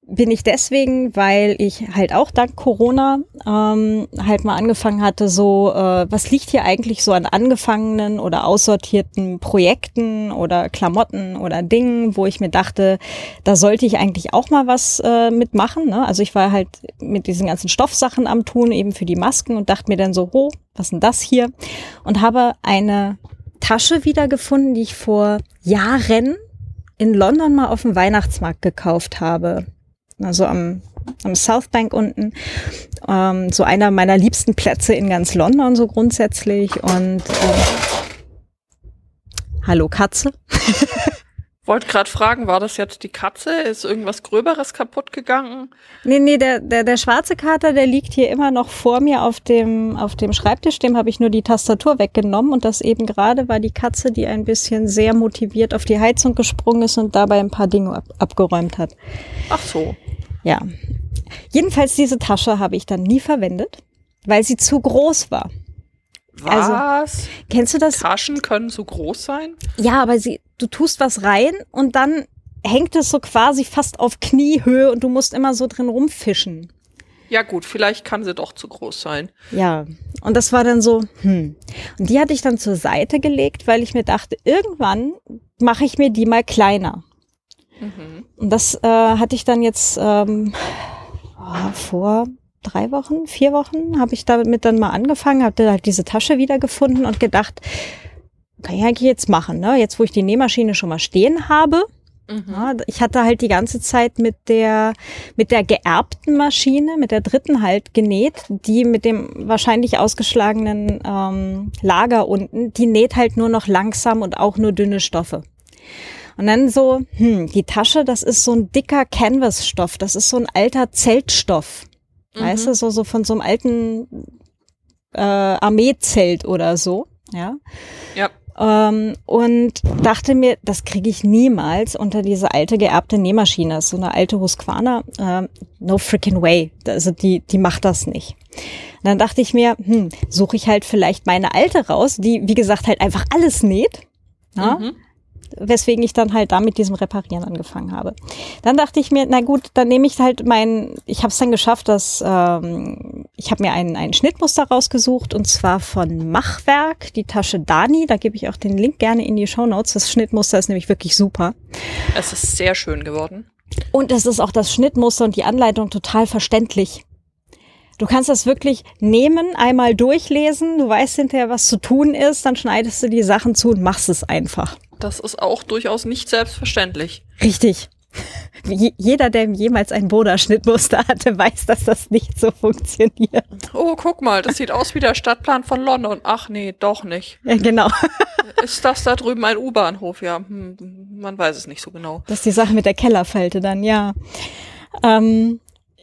bin ich deswegen, weil ich halt auch dank Corona ähm, halt mal angefangen hatte, so, äh, was liegt hier eigentlich so an angefangenen oder aussortierten Projekten oder Klamotten oder Dingen, wo ich mir dachte, da sollte ich eigentlich auch mal was äh, mitmachen. Ne? Also ich war halt mit diesen ganzen Stoffsachen am Tun, eben für die Masken und dachte mir dann so, oh, was denn das hier? Und habe eine Tasche wiedergefunden, die ich vor Jahren in London mal auf dem Weihnachtsmarkt gekauft habe. Also am, am South Bank unten. Ähm, so einer meiner liebsten Plätze in ganz London so grundsätzlich. Und äh, Hallo Katze. Wollte gerade fragen, war das jetzt die Katze? Ist irgendwas Gröberes kaputt gegangen? Nee, nee, der, der, der schwarze Kater, der liegt hier immer noch vor mir auf dem, auf dem Schreibtisch. Dem habe ich nur die Tastatur weggenommen und das eben gerade war die Katze, die ein bisschen sehr motiviert auf die Heizung gesprungen ist und dabei ein paar Dinge ab, abgeräumt hat. Ach so. Ja. Jedenfalls diese Tasche habe ich dann nie verwendet, weil sie zu groß war. Also, was? Also, kennst du das? Taschen können so groß sein? Ja, aber sie, du tust was rein und dann hängt es so quasi fast auf Kniehöhe und du musst immer so drin rumfischen. Ja gut, vielleicht kann sie doch zu groß sein. Ja, und das war dann so, hm. Und die hatte ich dann zur Seite gelegt, weil ich mir dachte, irgendwann mache ich mir die mal kleiner. Mhm. Und das äh, hatte ich dann jetzt ähm, oh, vor drei Wochen, vier Wochen habe ich damit dann mal angefangen, habe halt diese Tasche wiedergefunden und gedacht, kann ich eigentlich jetzt machen, ne? Jetzt, wo ich die Nähmaschine schon mal stehen habe. Mhm. Ja, ich hatte halt die ganze Zeit mit der, mit der geerbten Maschine, mit der dritten halt genäht, die mit dem wahrscheinlich ausgeschlagenen ähm, Lager unten, die näht halt nur noch langsam und auch nur dünne Stoffe. Und dann so, hm, die Tasche, das ist so ein dicker Canvas-Stoff, das ist so ein alter Zeltstoff. Mhm. Weißt du, so, so von so einem alten äh, Armeezelt oder so. Ja. Ja. Ähm, und dachte mir, das kriege ich niemals unter diese alte geerbte Nähmaschine. So eine alte Husqvarna. Ähm, no freaking way. Also die, die macht das nicht. Und dann dachte ich mir, hm, suche ich halt vielleicht meine alte raus, die, wie gesagt, halt einfach alles näht. Ja? Mhm. Weswegen ich dann halt da mit diesem Reparieren angefangen habe. Dann dachte ich mir, na gut, dann nehme ich halt mein, ich habe es dann geschafft, dass ähm, ich habe mir ein, ein Schnittmuster rausgesucht und zwar von Machwerk, die Tasche Dani, da gebe ich auch den Link gerne in die Show Notes. Das Schnittmuster ist nämlich wirklich super. Es ist sehr schön geworden. Und es ist auch das Schnittmuster und die Anleitung total verständlich. Du kannst das wirklich nehmen, einmal durchlesen, du weißt hinterher, was zu tun ist, dann schneidest du die Sachen zu und machst es einfach. Das ist auch durchaus nicht selbstverständlich. Richtig. Je- Jeder, der jemals ein Boda-Schnittmuster hatte, weiß, dass das nicht so funktioniert. Oh, guck mal, das sieht aus wie der Stadtplan von London. Ach nee, doch nicht. Ja, genau. Ist das da drüben ein U-Bahnhof? Ja, hm, man weiß es nicht so genau. Das ist die Sache mit der Kellerfalte dann, ja. Ähm,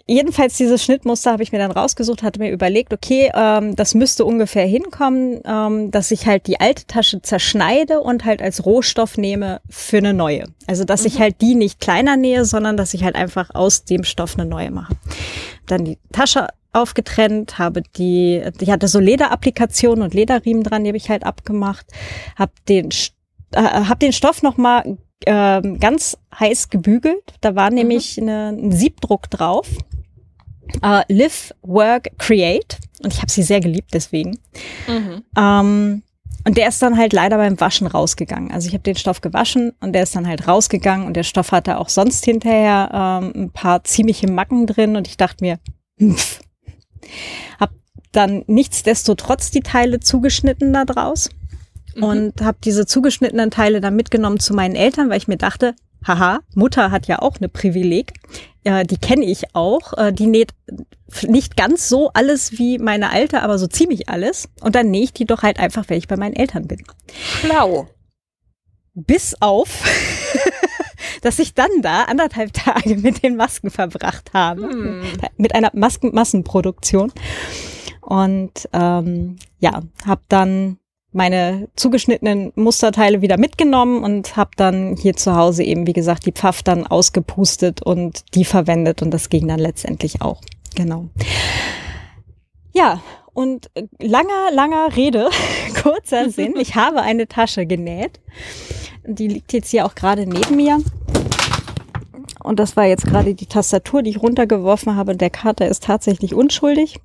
jedenfalls dieses Schnittmuster habe ich mir dann rausgesucht, hatte mir überlegt, okay, ähm, das müsste ungefähr hinkommen, ähm, dass ich halt die alte Tasche zerschneide und halt als Rohstoff nehme für eine neue. Also dass ich halt die nicht kleiner nähe, sondern dass ich halt einfach aus dem Stoff eine neue mache. Dann die Tasche aufgetrennt, habe die, die hatte so Lederapplikationen und Lederriemen dran, die habe ich halt abgemacht, habe den äh, hab den Stoff noch mal ähm, ganz heiß gebügelt. Da war nämlich eine, ein Siebdruck drauf. Äh, Live, Work, Create. Und ich habe sie sehr geliebt deswegen. Mhm. Ähm, und der ist dann halt leider beim Waschen rausgegangen. Also ich habe den Stoff gewaschen und der ist dann halt rausgegangen und der Stoff hatte auch sonst hinterher ähm, ein paar ziemliche Macken drin und ich dachte mir, pff. hab dann nichtsdestotrotz die Teile zugeschnitten da draus und habe diese zugeschnittenen Teile dann mitgenommen zu meinen Eltern, weil ich mir dachte, haha, Mutter hat ja auch eine Privileg, äh, die kenne ich auch, äh, die näht nicht ganz so alles wie meine alte, aber so ziemlich alles und dann nähe ich die doch halt einfach, wenn ich bei meinen Eltern bin. Schlau. Bis auf, dass ich dann da anderthalb Tage mit den Masken verbracht habe, Hm. mit einer Maskenmassenproduktion und ähm, ja, habe dann meine zugeschnittenen Musterteile wieder mitgenommen und habe dann hier zu Hause eben, wie gesagt, die Pfaff dann ausgepustet und die verwendet und das ging dann letztendlich auch. Genau. Ja, und langer, langer Rede, kurzer Sinn. Ich habe eine Tasche genäht. Die liegt jetzt hier auch gerade neben mir. Und das war jetzt gerade die Tastatur, die ich runtergeworfen habe. Der Kater ist tatsächlich unschuldig.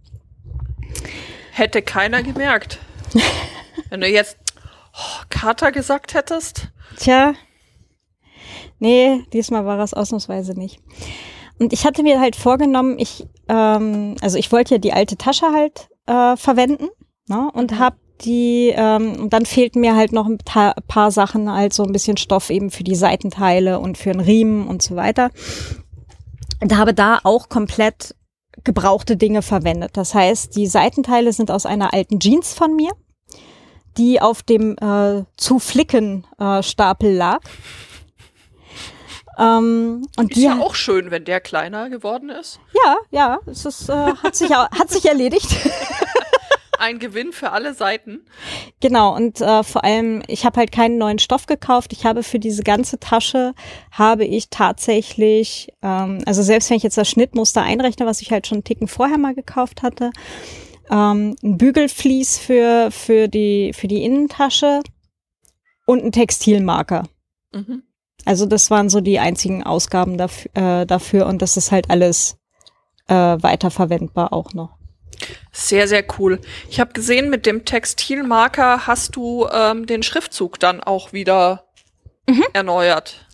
Hätte keiner gemerkt. Wenn du jetzt oh, Kater gesagt hättest. Tja, nee, diesmal war es ausnahmsweise nicht. Und ich hatte mir halt vorgenommen, ich, ähm, also ich wollte ja die alte Tasche halt äh, verwenden ne, und hab die, ähm, und dann fehlten mir halt noch ein paar Sachen, halt so ein bisschen Stoff eben für die Seitenteile und für einen Riemen und so weiter. Und habe da auch komplett gebrauchte Dinge verwendet. Das heißt, die Seitenteile sind aus einer alten Jeans von mir, die auf dem äh, zu flicken äh, Stapel lag. Ähm, und Ist die ja auch schön, wenn der kleiner geworden ist. ja, ja, es ist, äh, hat sich hat sich erledigt. Ein Gewinn für alle Seiten. Genau, und äh, vor allem, ich habe halt keinen neuen Stoff gekauft. Ich habe für diese ganze Tasche, habe ich tatsächlich, ähm, also selbst wenn ich jetzt das Schnittmuster einrechne, was ich halt schon einen Ticken vorher mal gekauft hatte, ähm, ein Bügelvlies für, für, die, für die Innentasche und ein Textilmarker. Mhm. Also das waren so die einzigen Ausgaben dafür, äh, dafür und das ist halt alles äh, weiterverwendbar auch noch. Sehr, sehr cool. Ich habe gesehen, mit dem Textilmarker hast du ähm, den Schriftzug dann auch wieder erneuert.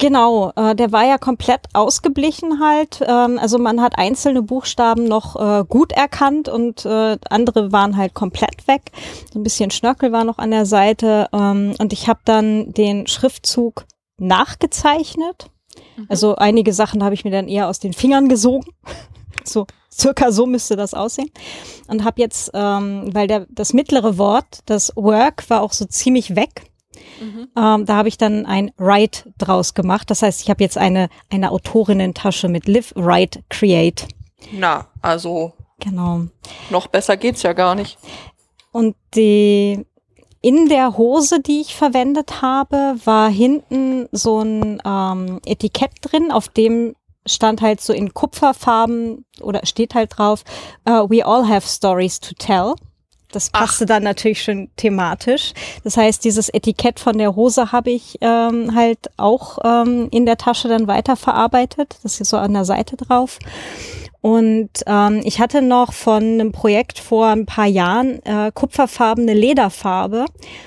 Genau, äh, der war ja komplett ausgeblichen halt. Ähm, also man hat einzelne Buchstaben noch äh, gut erkannt und äh, andere waren halt komplett weg. So ein bisschen Schnörkel war noch an der Seite. Ähm, und ich habe dann den Schriftzug nachgezeichnet. Also einige Sachen habe ich mir dann eher aus den Fingern gesogen. So circa so müsste das aussehen. Und habe jetzt, ähm, weil der das mittlere Wort, das Work, war auch so ziemlich weg. Ähm, da habe ich dann ein Write draus gemacht. Das heißt, ich habe jetzt eine, eine Autorinnen-Tasche mit Live, Write, Create. Na, also Genau. noch besser geht's ja gar nicht. Und die, in der Hose, die ich verwendet habe, war hinten so ein ähm, Etikett drin, auf dem stand halt so in Kupferfarben oder steht halt drauf, uh, we all have stories to tell. Das passte Ach. dann natürlich schon thematisch. Das heißt, dieses Etikett von der Hose habe ich ähm, halt auch ähm, in der Tasche dann weiterverarbeitet. Das ist so an der Seite drauf. Und ähm, ich hatte noch von einem Projekt vor ein paar Jahren äh, kupferfarbene Lederfarbe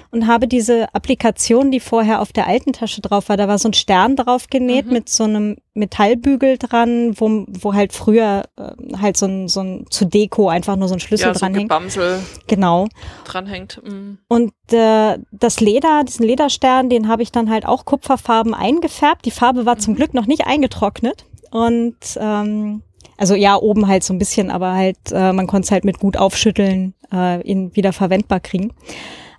und habe diese Applikation, die vorher auf der alten Tasche drauf war, da war so ein Stern drauf genäht mhm. mit so einem Metallbügel dran, wo, wo halt früher äh, halt so ein, so ein zu Deko einfach nur so ein Schlüssel ja, dranhängt. So genau. Dranhängt. Mhm. Und äh, das Leder, diesen Lederstern, den habe ich dann halt auch kupferfarben eingefärbt. Die Farbe war mhm. zum Glück noch nicht eingetrocknet. Und ähm, also ja, oben halt so ein bisschen, aber halt, äh, man konnte es halt mit gut aufschütteln, äh, ihn wieder verwendbar kriegen.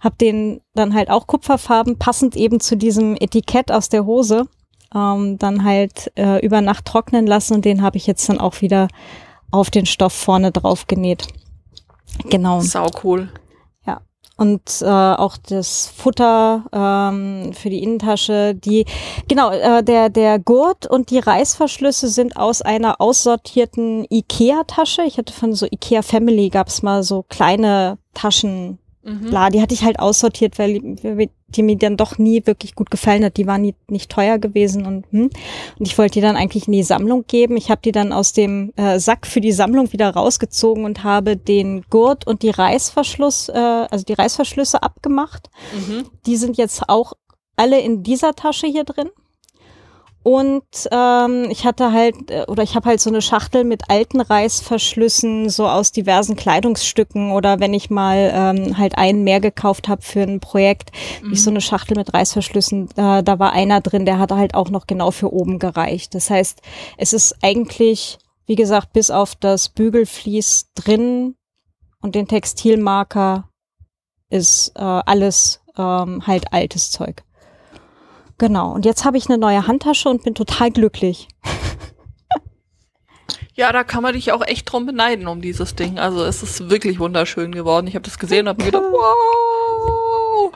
Hab den dann halt auch Kupferfarben, passend eben zu diesem Etikett aus der Hose, ähm, dann halt äh, über Nacht trocknen lassen und den habe ich jetzt dann auch wieder auf den Stoff vorne drauf genäht. Genau. Sau cool und äh, auch das Futter ähm, für die Innentasche. Die genau äh, der der Gurt und die Reißverschlüsse sind aus einer aussortierten Ikea-Tasche. Ich hatte von so Ikea Family gab's mal so kleine Taschen Mhm. Klar, die hatte ich halt aussortiert, weil die mir dann doch nie wirklich gut gefallen hat. Die waren nie, nicht teuer gewesen und hm. und ich wollte die dann eigentlich in die Sammlung geben. Ich habe die dann aus dem äh, Sack für die Sammlung wieder rausgezogen und habe den Gurt und die Reißverschluss, äh, also die Reißverschlüsse abgemacht. Mhm. Die sind jetzt auch alle in dieser Tasche hier drin. Und ähm, ich hatte halt, äh, oder ich habe halt so eine Schachtel mit alten Reißverschlüssen, so aus diversen Kleidungsstücken oder wenn ich mal ähm, halt einen mehr gekauft habe für ein Projekt, mhm. ich so eine Schachtel mit Reißverschlüssen, äh, da war einer drin, der hatte halt auch noch genau für oben gereicht. Das heißt, es ist eigentlich, wie gesagt, bis auf das Bügelflies drin und den Textilmarker ist äh, alles ähm, halt altes Zeug. Genau. Und jetzt habe ich eine neue Handtasche und bin total glücklich. Ja, da kann man dich auch echt drum beneiden um dieses Ding. Also es ist wirklich wunderschön geworden. Ich habe das gesehen und habe mir gedacht, wow.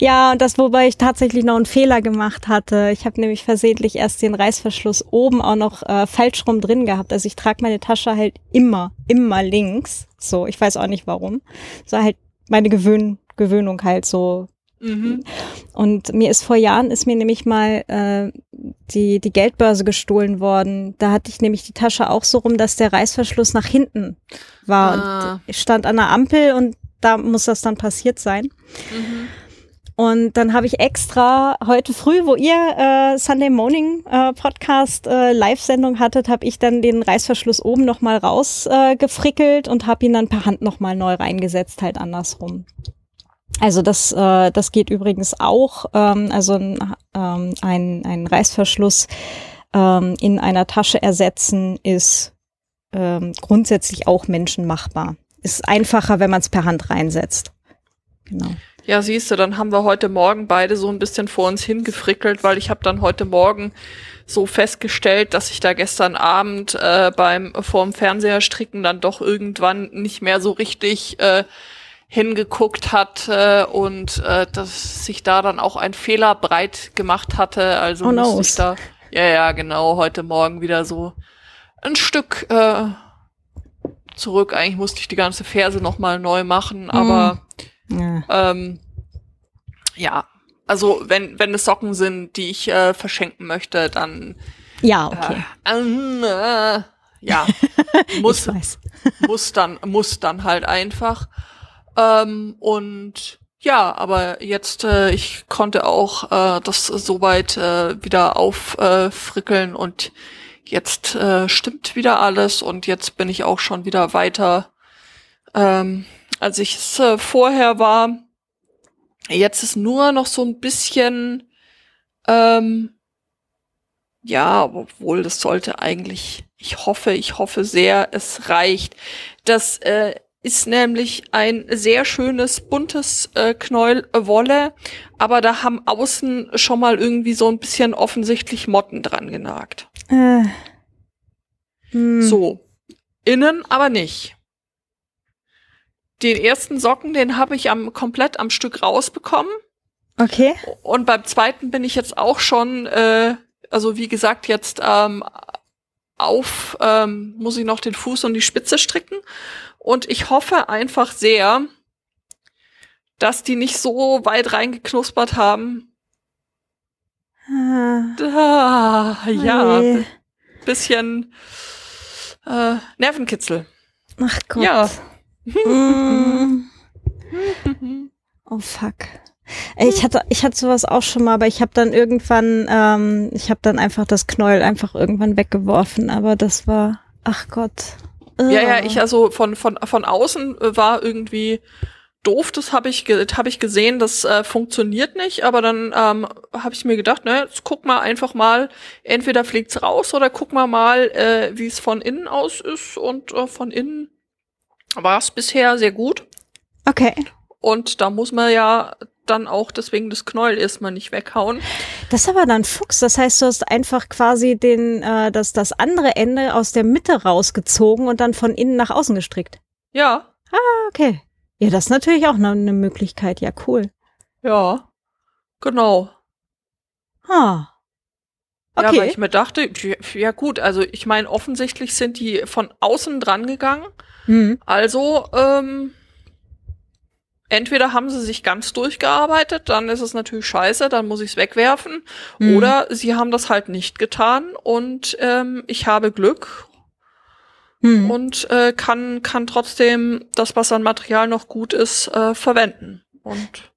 Ja, und das, wobei ich tatsächlich noch einen Fehler gemacht hatte. Ich habe nämlich versehentlich erst den Reißverschluss oben auch noch äh, falsch rum drin gehabt. Also ich trage meine Tasche halt immer, immer links. So, ich weiß auch nicht warum. So halt meine Gewöhn Gewöhnung halt so Mhm. Und mir ist vor Jahren ist mir nämlich mal äh, die, die Geldbörse gestohlen worden. Da hatte ich nämlich die Tasche auch so rum, dass der Reißverschluss nach hinten war. Ah. Und ich stand an der Ampel und da muss das dann passiert sein. Mhm. Und dann habe ich extra heute früh, wo ihr äh, Sunday Morning äh, Podcast äh, Live-Sendung hattet, habe ich dann den Reißverschluss oben nochmal rausgefrickelt äh, und habe ihn dann per Hand nochmal neu reingesetzt, halt andersrum. Also das, äh, das geht übrigens auch. Ähm, also ein, ähm, ein, ein Reißverschluss ähm, in einer Tasche ersetzen ist ähm, grundsätzlich auch menschenmachbar. Ist einfacher, wenn man es per Hand reinsetzt. Genau. Ja, siehst du, dann haben wir heute Morgen beide so ein bisschen vor uns hingefrickelt, weil ich habe dann heute Morgen so festgestellt, dass ich da gestern Abend äh, beim vorm Fernseher stricken dann doch irgendwann nicht mehr so richtig äh, hingeguckt hat äh, und äh, dass sich da dann auch ein Fehler breit gemacht hatte. Also oh musste ich da, ja, ja, genau, heute Morgen wieder so ein Stück äh, zurück. Eigentlich musste ich die ganze Ferse nochmal neu machen, hm. aber ja. Ähm, ja, also wenn, wenn es Socken sind, die ich äh, verschenken möchte, dann ja, okay. Äh, äh, ja, muss, muss dann, muss dann halt einfach. Ähm, und ja, aber jetzt, äh, ich konnte auch äh, das soweit äh, wieder auffrickeln äh, und jetzt äh, stimmt wieder alles und jetzt bin ich auch schon wieder weiter, ähm, als ich es äh, vorher war. Jetzt ist nur noch so ein bisschen, ähm, ja, obwohl das sollte eigentlich, ich hoffe, ich hoffe sehr, es reicht. Das äh, ist nämlich ein sehr schönes buntes äh, Knäuel Wolle, aber da haben außen schon mal irgendwie so ein bisschen offensichtlich Motten dran genagt. Äh. Hm. So. Innen aber nicht. den ersten Socken, den habe ich am komplett am Stück rausbekommen. Okay. Und beim zweiten bin ich jetzt auch schon, äh, also wie gesagt, jetzt ähm, auf, ähm, muss ich noch den Fuß und die Spitze stricken. Und ich hoffe einfach sehr, dass die nicht so weit reingeknuspert haben. Ah, Ah, ja, oje. bisschen äh, Nervenkitzel. Ach Gott. Ja. Mm. Oh fuck. Ich hatte, ich hatte sowas auch schon mal, aber ich habe dann irgendwann, ähm, ich habe dann einfach das Knäuel einfach irgendwann weggeworfen. Aber das war, ach Gott. Ja, ja, Ugh. ich also von von von außen äh, war irgendwie doof. Das habe ich ge habe ich gesehen, das äh, funktioniert nicht. Aber dann ähm, habe ich mir gedacht, ne, jetzt guck mal einfach mal, entweder fliegt's raus oder guck mal mal, äh, wie es von innen aus ist. Und äh, von innen war es bisher sehr gut. Okay. Und da muss man ja dann auch deswegen das Knäuel erstmal nicht weghauen. Das ist aber dann Fuchs. Das heißt, du hast einfach quasi den, äh, das, das andere Ende aus der Mitte rausgezogen und dann von innen nach außen gestrickt. Ja, Ah, okay. Ja, das ist natürlich auch noch eine Möglichkeit. Ja, cool. ja, genau. Ah. Ja, weil Okay. ich mir dachte, ja gut, also ich meine, offensichtlich sind die von außen dran gegangen. Hm. Also, ähm, entweder haben sie sich ganz durchgearbeitet, dann ist es natürlich scheiße, dann muss ich es wegwerfen. Hm. Oder sie haben das halt nicht getan und ähm, ich habe Glück Hm. und äh, kann, kann trotzdem das, was an Material noch gut ist, äh, verwenden. Und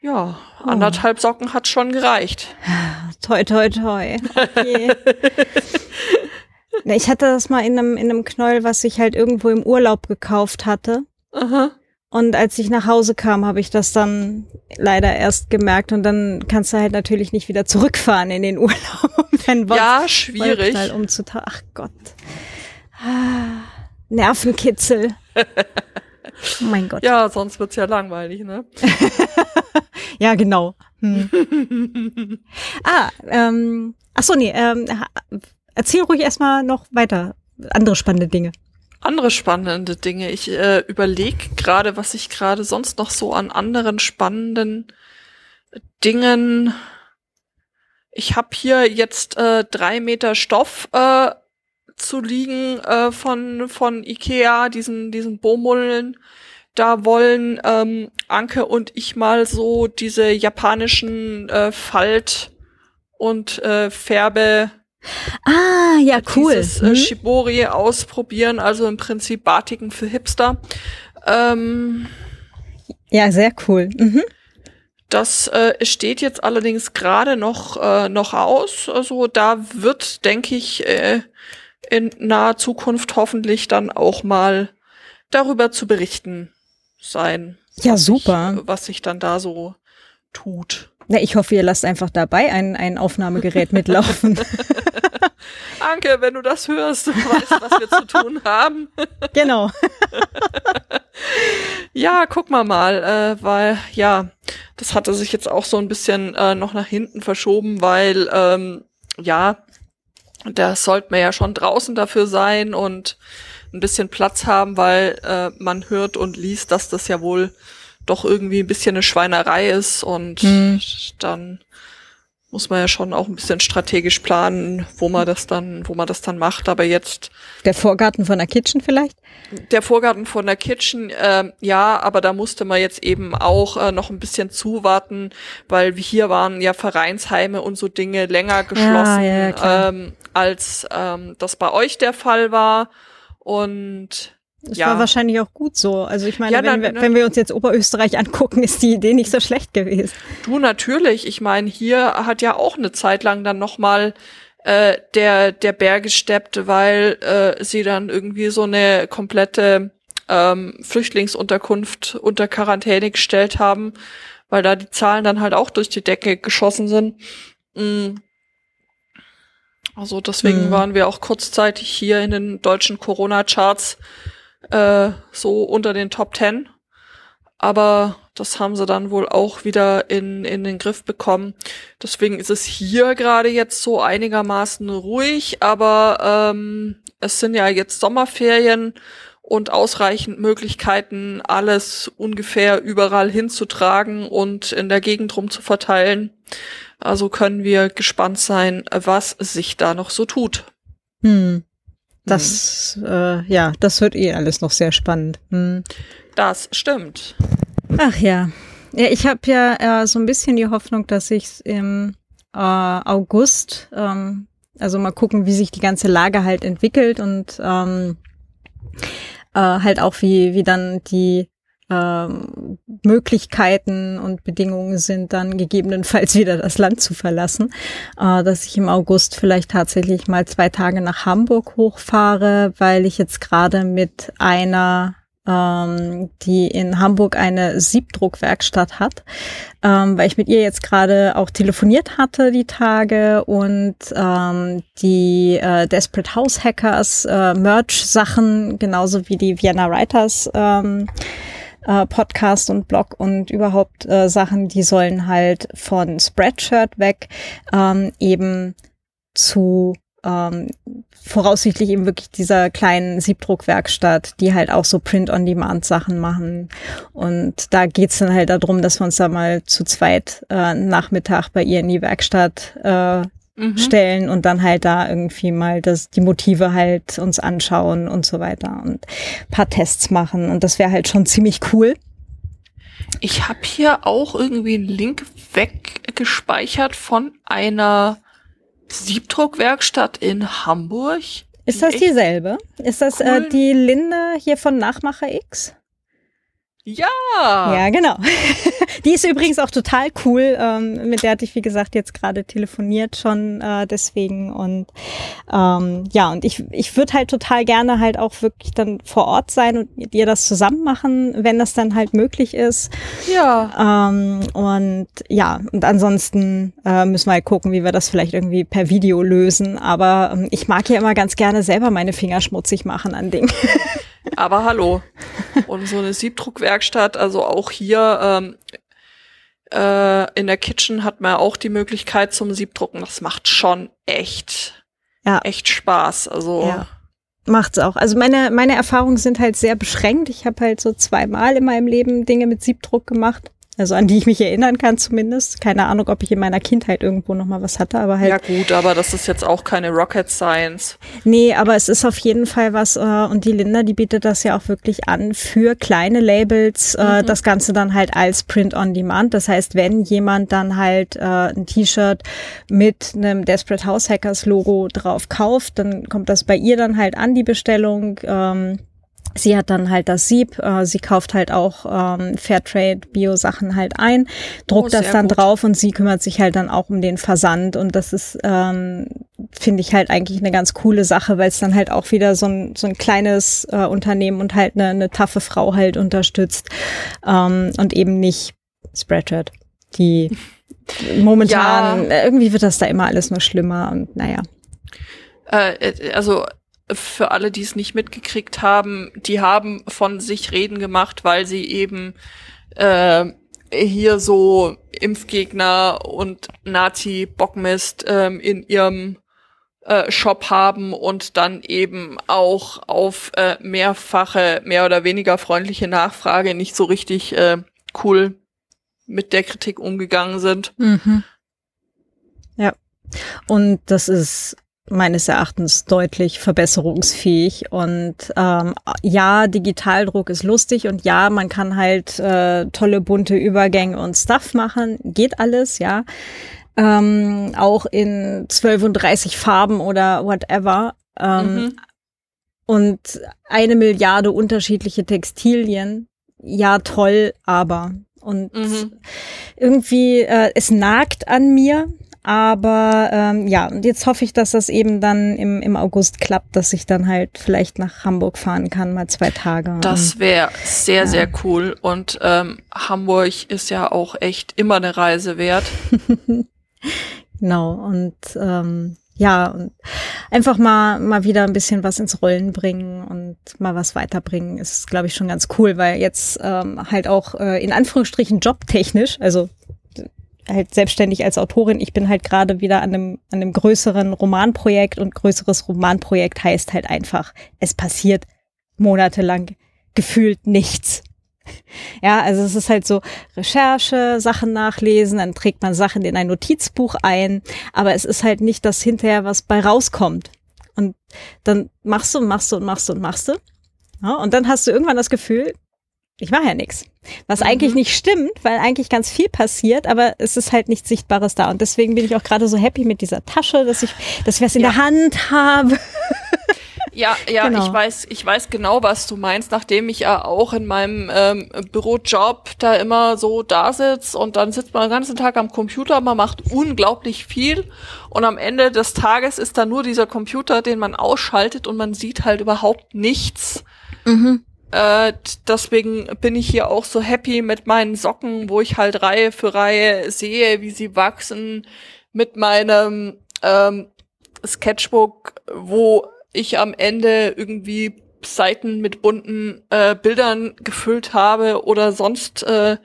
ja, Oh. anderthalb Socken hat schon gereicht. Toi, toi, toi. Okay. Ich hatte das mal in einem, in einem Knäuel, was ich halt irgendwo im Urlaub gekauft hatte. Aha. Und als ich nach Hause kam, habe ich das dann leider erst gemerkt. Und dann kannst du halt natürlich nicht wieder zurückfahren in den Urlaub. um deinen Ja, schwierig. Wollknall umzutauschen. Ach Gott. Ah, Nervenkitzel. Oh mein Gott. Ja, sonst wird's ja langweilig, ne? Ja, genau. Hm. ah, ähm, ach so, nee, ähm, erzähl ruhig erstmal noch weiter andere spannende Dinge. Andere spannende Dinge. Ich äh, überlege gerade, was ich gerade sonst noch so an anderen spannenden Dingen. Ich habe hier jetzt äh, drei Meter Stoff äh, zu liegen äh, von von Ikea, diesen diesen Baumullen. Da wollen ähm, Anke und ich mal so diese japanischen äh, Falt- und äh, Färbe Ah, ja, cool. dieses äh, Hm? Shibori ausprobieren, also im Prinzip Batiken für Hipster. Ähm, Ja, sehr cool. Mhm. das äh, steht jetzt allerdings gerade noch, äh, noch aus. Also da wird, denke ich, äh, in naher Zukunft hoffentlich dann auch mal darüber zu berichten sein. Ja, was super. Was sich dann da so tut. Na, ich hoffe, ihr lasst einfach dabei ein, ein Aufnahmegerät mitlaufen. Anke, wenn du das hörst, du weißt, was wir zu tun haben. genau. Ja, guck mal mal, äh, weil ja, das hatte sich jetzt auch so ein bisschen äh, noch nach hinten verschoben, weil ähm, ja, da sollte man ja schon draußen dafür sein und ein bisschen Platz haben, weil äh, man hört und liest, dass das ja wohl doch irgendwie ein bisschen eine Schweinerei ist und Hm. dann muss man ja schon auch ein bisschen strategisch planen, wo man das dann, wo man das dann macht. Aber jetzt Der Vorgarten von der Kitchen vielleicht? der Vorgarten von der Kitchen, ähm, ja, aber da musste man jetzt eben auch äh, noch ein bisschen zuwarten, weil hier waren ja Vereinsheime und so Dinge länger geschlossen, Ah, ja, ähm, als ähm, das bei euch der Fall war. Und Das ja, war wahrscheinlich auch gut so. Also ich meine, Ja, wenn, dann- wir, wenn wir uns jetzt Oberösterreich angucken, ist die Idee nicht so schlecht gewesen. du natürlich. Ich meine, hier hat ja auch eine Zeit lang dann noch mal äh, der der Bär gesteppt, weil äh, sie dann irgendwie so eine komplette ähm, Flüchtlingsunterkunft unter Quarantäne gestellt haben, weil da die Zahlen dann halt auch durch die Decke geschossen sind. Mm. Also deswegen Hm. waren wir auch kurzzeitig hier in den deutschen Corona-Charts äh, so unter den Top Ten. Aber das haben sie dann wohl auch wieder in, in den Griff bekommen. Deswegen ist es hier gerade jetzt so einigermaßen ruhig, aber ähm, es sind ja jetzt Sommerferien und ausreichend Möglichkeiten, alles ungefähr überall hinzutragen und in der Gegend rum zu verteilen. Also können wir gespannt sein, was sich da noch so tut. Hm. Das, hm. Äh, ja, das wird eh alles noch sehr spannend. Hm. Das stimmt. Ach ja. Ja, ich habe ja äh, so ein bisschen die Hoffnung, dass ich im äh, August, ähm, also mal gucken, wie sich die ganze Lage halt entwickelt und ähm, äh, halt auch wie, wie dann die ähm, Möglichkeiten und Bedingungen sind, dann gegebenenfalls wieder das Land zu verlassen, äh, dass ich im August vielleicht tatsächlich mal zwei Tage nach Hamburg hochfahre, weil ich jetzt gerade mit einer ähm, die in Hamburg eine Siebdruckwerkstatt hat, ähm, weil ich mit ihr jetzt gerade auch telefoniert hatte die Tage und ähm, die äh, Desperate House Hackers äh, Merch-Sachen, genauso wie die Vienna Writers ähm, äh, Podcast und Blog und überhaupt äh, Sachen, die sollen halt von Spreadshirt weg ähm, eben zu ähm, voraussichtlich eben wirklich dieser kleinen Siebdruckwerkstatt, die halt auch so Print-on-Demand-Sachen machen. Und da geht's dann halt darum, dass wir uns da mal zu zweit äh, Nachmittag bei ihr in die Werkstatt äh, mhm. stellen und dann halt da irgendwie mal das, die Motive halt uns anschauen und so weiter und paar Tests machen. Und das wäre halt schon ziemlich cool. Ich habe hier auch irgendwie einen Link weggespeichert von einer Siebdruckwerkstatt in Hamburg. Ist das dieselbe? Ist das cool. äh, die Linda hier von Nachmacher X? Ja. Ja, genau. die ist übrigens auch total cool. Ähm, mit der hatte ich, wie gesagt, jetzt gerade telefoniert schon äh, deswegen. Und ähm, ja, und ich, ich würde halt total gerne halt auch wirklich dann vor Ort sein und mit ihr das zusammen machen, wenn das dann halt möglich ist. Ja. Ähm, und ja, und ansonsten äh, müssen wir halt gucken, wie wir das vielleicht irgendwie per Video lösen. Aber ähm, ich mag ja immer ganz gerne selber meine Finger schmutzig machen an Dingen. Aber hallo. Und so eine Siebdruckwerkstatt, also auch hier ähm, äh, in der Kitchen hat man auch die Möglichkeit zum Siebdrucken. Das macht schon echt, ja. echt Spaß. Also ja. Macht's auch. Also meine, meine Erfahrungen sind halt sehr beschränkt. Ich habe halt so zweimal in meinem Leben Dinge mit Siebdruck gemacht. Also an die ich mich erinnern kann zumindest. Keine Ahnung, ob ich in meiner Kindheit irgendwo noch mal was hatte, aber halt. Ja gut, aber das ist jetzt auch keine Rocket Science. Nee, aber es ist auf jeden Fall was, äh, und die Linda, die bietet das ja auch wirklich an für kleine Labels, äh, mhm. das Ganze dann halt als Print on Demand. Das heißt, wenn jemand dann halt äh, ein T-Shirt mit einem Desperate House Hackers Logo drauf kauft, dann kommt das bei ihr dann halt an, die Bestellung. Ähm, Sie hat dann halt das Sieb, äh, sie kauft halt auch ähm, Fairtrade Bio-Sachen halt ein, druckt oh, das dann gut. drauf und sie kümmert sich halt dann auch um den Versand und das ist, ähm, finde ich halt eigentlich eine ganz coole Sache, weil es dann halt auch wieder so ein, so ein kleines äh, Unternehmen und halt eine, eine taffe Frau halt unterstützt ähm, und eben nicht Spreadshirt, die momentan, ja. irgendwie wird das da immer alles nur schlimmer und naja. Äh, also für alle, die es nicht mitgekriegt haben, die haben von sich reden gemacht, weil sie eben äh, hier so Impfgegner und Nazi-Bockmist ähm, in ihrem äh, Shop haben und dann eben auch auf äh, mehrfache, mehr oder weniger freundliche Nachfrage nicht so richtig äh, cool mit der Kritik umgegangen sind. Mhm. Ja. Und das ist meines Erachtens deutlich verbesserungsfähig. Und ähm, ja, Digitaldruck ist lustig und ja, man kann halt äh, tolle bunte Übergänge und Stuff machen. Geht alles, ja. Ähm, auch in 12 und 30 Farben oder whatever. Ähm, mhm. Und eine Milliarde unterschiedliche Textilien. Ja, toll, aber. Und mhm. irgendwie, äh, es nagt an mir, aber ähm, ja, und jetzt hoffe ich, dass das eben dann im, im August klappt, dass ich dann halt vielleicht nach Hamburg fahren kann, mal zwei Tage. Das wäre sehr, ja. sehr cool. Und ähm, Hamburg ist ja auch echt immer eine Reise wert. genau. Und ähm, ja, und einfach mal, mal wieder ein bisschen was ins Rollen bringen und mal was weiterbringen, ist, glaube ich, schon ganz cool, weil jetzt ähm, halt auch äh, in Anführungsstrichen jobtechnisch, also halt selbstständig als Autorin. Ich bin halt gerade wieder an einem, an einem größeren Romanprojekt und größeres Romanprojekt heißt halt einfach, es passiert monatelang gefühlt nichts. Ja, also es ist halt so Recherche, Sachen nachlesen, dann trägt man Sachen in ein Notizbuch ein, aber es ist halt nicht das hinterher, was bei rauskommt. Und dann machst du und machst du und machst du und machst du. Ja, und dann hast du irgendwann das Gefühl, ich mache ja nichts. Was mhm. eigentlich nicht stimmt, weil eigentlich ganz viel passiert, aber es ist halt nichts Sichtbares da. Und deswegen bin ich auch gerade so happy mit dieser Tasche, dass ich, dass wir es in ja. der Hand habe. Ja, ja, genau. ich weiß, ich weiß genau, was du meinst, nachdem ich ja auch in meinem ähm, Bürojob da immer so da sitze und dann sitzt man den ganzen Tag am Computer, man macht unglaublich viel und am Ende des Tages ist da nur dieser Computer, den man ausschaltet und man sieht halt überhaupt nichts. Mhm. Äh, deswegen bin ich hier auch so happy mit meinen Socken, wo ich halt Reihe für Reihe sehe, wie sie wachsen, mit meinem ähm, Sketchbook, wo ich am Ende irgendwie Seiten mit bunten äh, Bildern gefüllt habe oder sonst äh,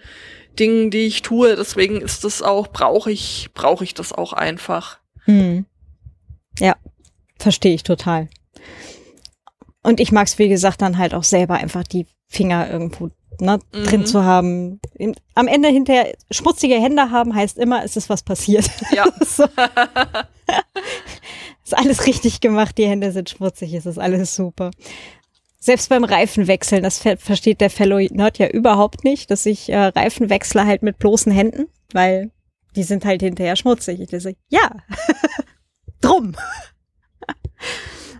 Dingen, die ich tue. Deswegen ist das auch, brauche ich, brauche ich das auch einfach. Hm. Ja, verstehe ich total. Und ich mag es, wie gesagt, dann halt auch selber einfach die Finger irgendwo ne, mhm. drin zu haben. Am Ende hinterher schmutzige Hände haben heißt immer, es ist was passiert. Ja. so. ist alles richtig gemacht, die Hände sind schmutzig, es ist alles super. Selbst beim Reifenwechseln, das versteht der Fellow Nerd ja überhaupt nicht, dass ich äh, Reifen wechsle halt mit bloßen Händen, weil die sind halt hinterher schmutzig. Ich so, ja, drum.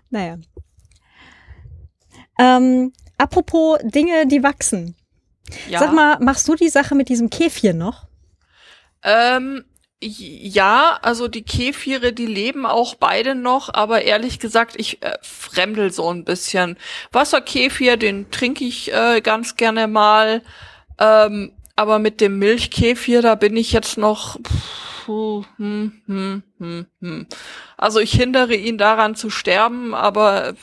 naja. Ähm, apropos Dinge, die wachsen. Ja. Sag mal, machst du die Sache mit diesem Käfir noch? Ähm, ja, also die Käfire, die leben auch beide noch, aber ehrlich gesagt, ich äh, fremdel so ein bisschen. Wasserkäfir, den trinke ich äh, ganz gerne mal, ähm, aber mit dem Milchkäfir, da bin ich jetzt noch. Pff, hm, hm, hm, hm. Also ich hindere ihn daran zu sterben, aber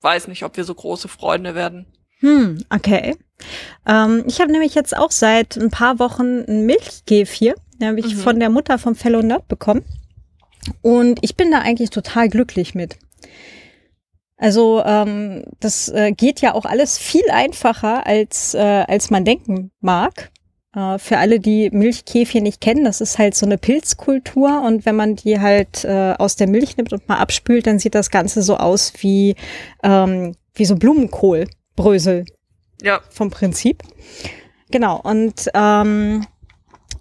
weiß nicht, ob wir so große Freunde werden. Hm, okay. Ähm, ich habe nämlich jetzt auch seit ein paar Wochen ein Milchkäfir. Den habe ich mhm. von der Mutter vom Fellow Nerd bekommen. Und ich bin da eigentlich total glücklich mit. Also ähm, das äh, geht ja auch alles viel einfacher, als, äh, als man denken mag. Äh, für alle, die Milchkäfir nicht kennen, das ist halt so eine Pilzkultur und wenn man die halt äh, aus der Milch nimmt und mal abspült, dann sieht das Ganze so aus wie, ähm, wie so Blumenkohlbrösel. Ja. Vom Prinzip. Genau. Und, ähm,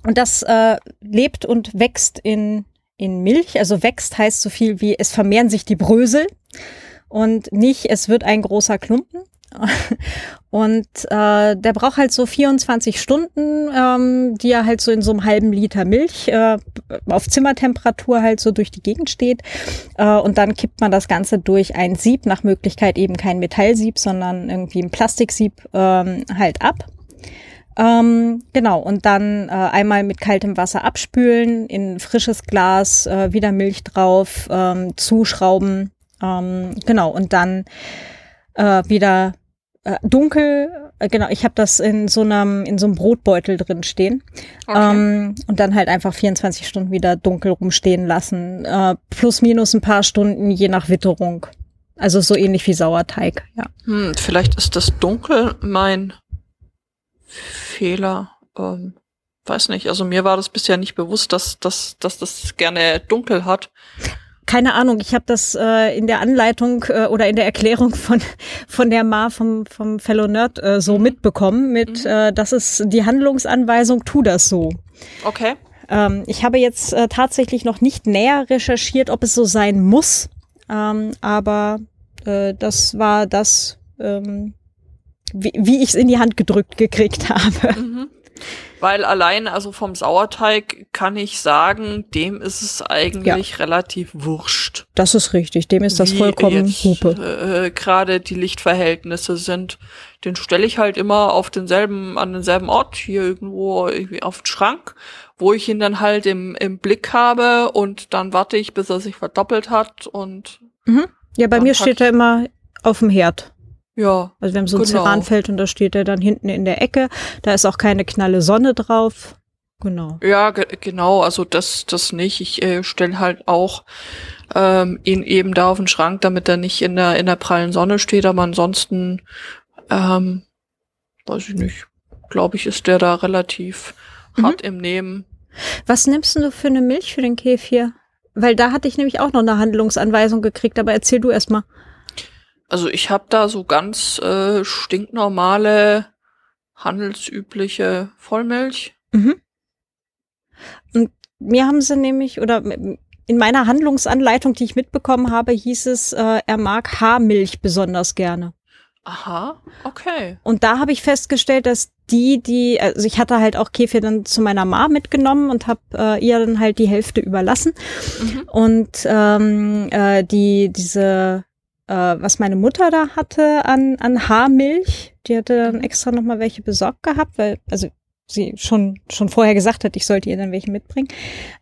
und das äh, lebt und wächst in, in Milch. Also wächst heißt so viel wie es vermehren sich die Brösel und nicht es wird ein großer Klumpen. Und äh, der braucht halt so 24 Stunden, ähm, die er halt so in so einem halben Liter Milch äh, auf Zimmertemperatur halt so durch die Gegend steht. Äh, und dann kippt man das Ganze durch ein Sieb, nach Möglichkeit eben kein Metallsieb, sondern irgendwie ein Plastiksieb ähm, halt ab. Ähm, genau, und dann äh, einmal mit kaltem Wasser abspülen, in frisches Glas, äh, wieder Milch drauf, ähm, zuschrauben. Ähm, genau, und dann äh, wieder äh, dunkel, äh, genau, ich habe das in so einem in so einem Brotbeutel drin stehen okay. ähm, und dann halt einfach 24 Stunden wieder dunkel rumstehen lassen, äh, plus minus ein paar Stunden je nach Witterung. Also so ähnlich wie Sauerteig, ja. Hm, vielleicht ist das dunkel mein Fehler. Ähm, weiß nicht. Also mir war das bisher nicht bewusst, dass, dass, dass das gerne dunkel hat keine Ahnung, ich habe das äh, in der Anleitung äh, oder in der Erklärung von, von der Ma vom, vom Fellow Nerd äh, so mhm. mitbekommen, mit, mhm. äh, das ist die Handlungsanweisung, tu das so. Okay. Ähm, ich habe jetzt äh, tatsächlich noch nicht näher recherchiert, ob es so sein muss, ähm, aber äh, das war das, ähm, wie, wie ich es in die Hand gedrückt gekriegt habe. Mhm. Weil allein, also vom Sauerteig kann ich sagen, dem ist es eigentlich ja. relativ wurscht. Das ist richtig, dem ist das vollkommen jetzt, Hupe. Äh, Gerade die Lichtverhältnisse sind, den stelle ich halt immer auf denselben, an denselben Ort, hier irgendwo irgendwie auf den Schrank, wo ich ihn dann halt im, im Blick habe und dann warte ich, bis er sich verdoppelt hat und mhm. Ja, bei mir steht er immer auf dem Herd. Ja. Also wir haben so ein genau. Ceranfeld und da steht er dann hinten in der Ecke. Da ist auch keine knalle Sonne drauf. Genau. Ja, ge genau, also das, das nicht. Ich äh, stelle halt auch ähm, ihn eben da auf den Schrank, damit er nicht in der, in der prallen Sonne steht, aber ansonsten, ähm, weiß ich nicht, glaube ich, ist der da relativ mhm. hart im Nehmen. Was nimmst du für eine Milch für den Käfir? Weil da hatte ich nämlich auch noch eine Handlungsanweisung gekriegt, aber erzähl du erst mal. Also ich habe da so ganz äh, stinknormale, handelsübliche Vollmilch. Mhm. Und mir haben sie nämlich, oder in meiner Handlungsanleitung, die ich mitbekommen habe, hieß es, äh, er mag Haarmilch besonders gerne. Aha, okay. Und da habe ich festgestellt, dass die, die, also ich hatte halt auch Käfir dann zu meiner Ma mitgenommen und habe äh, ihr dann halt die Hälfte überlassen. Mhm. Und ähm, äh, die, diese, äh, was meine Mutter da hatte an, an Haarmilch, die hatte dann mhm. extra nochmal welche besorgt gehabt, weil, also sie schon, schon vorher gesagt hat, ich sollte ihr dann welche mitbringen.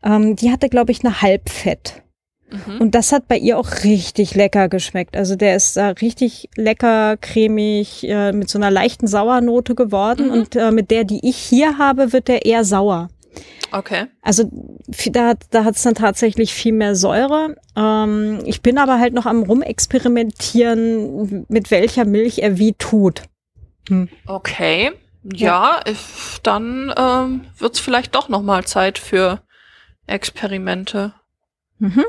Ähm, die hatte, glaube ich, eine Halbfett. Mhm. Und das hat bei ihr auch richtig lecker geschmeckt. Also der ist äh, richtig lecker, cremig, äh, mit so einer leichten Sauernote geworden. Mhm. Und äh, mit der, die ich hier habe, wird der eher sauer. Okay. Also da, da hat es dann tatsächlich viel mehr Säure. Ähm, ich bin aber halt noch am rumexperimentieren, mit welcher Milch er wie tut. Hm. Okay. Ja, ja. dann ähm, wird es vielleicht doch noch mal Zeit für Experimente. Mhm.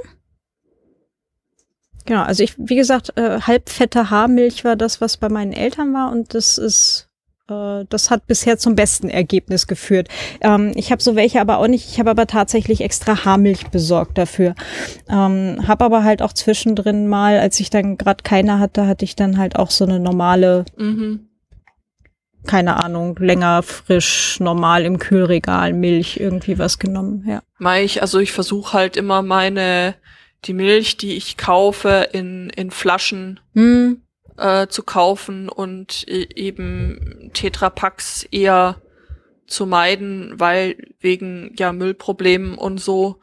Genau, also ich, wie gesagt, äh, halbfette Haarmilch war das, was bei meinen Eltern war und das ist, das hat bisher zum besten Ergebnis geführt. Ähm, ich habe so welche aber auch nicht, ich habe aber tatsächlich extra Haarmilch besorgt dafür. Ähm, habe aber halt auch zwischendrin mal, als ich dann gerade keine hatte, hatte ich dann halt auch so eine normale mhm keine Ahnung, länger frisch, normal im Kühlregal, Milch, irgendwie was genommen, ja. Ich, also ich versuche halt immer meine, die Milch, die ich kaufe, in, in Flaschen hm. Äh, zu kaufen und e, eben Tetrapacks eher zu meiden, weil wegen ja Müllproblemen und so.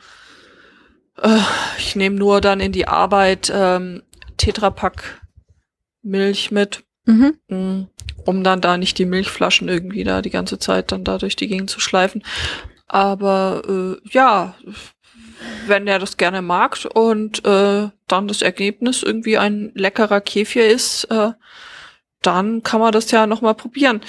Äh, ich nehme nur dann in die Arbeit ähm, Tetrapack Milch mit. Mhm. Mm um dann da nicht die Milchflaschen irgendwie da die ganze Zeit dann da durch die Gegend zu schleifen. Aber äh, ja, wenn er das gerne mag und äh, dann das Ergebnis irgendwie ein leckerer Käfir ist, äh, dann kann man das ja nochmal probieren.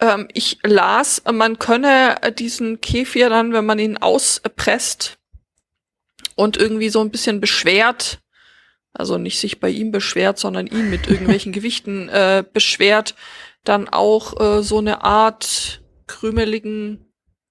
Ähm, ich las, man könne diesen Käfir dann, wenn man ihn auspresst und irgendwie so ein bisschen beschwert, also nicht sich bei ihm beschwert, sondern ihn mit irgendwelchen Gewichten äh, beschwert, dann auch äh, so eine Art krümeligen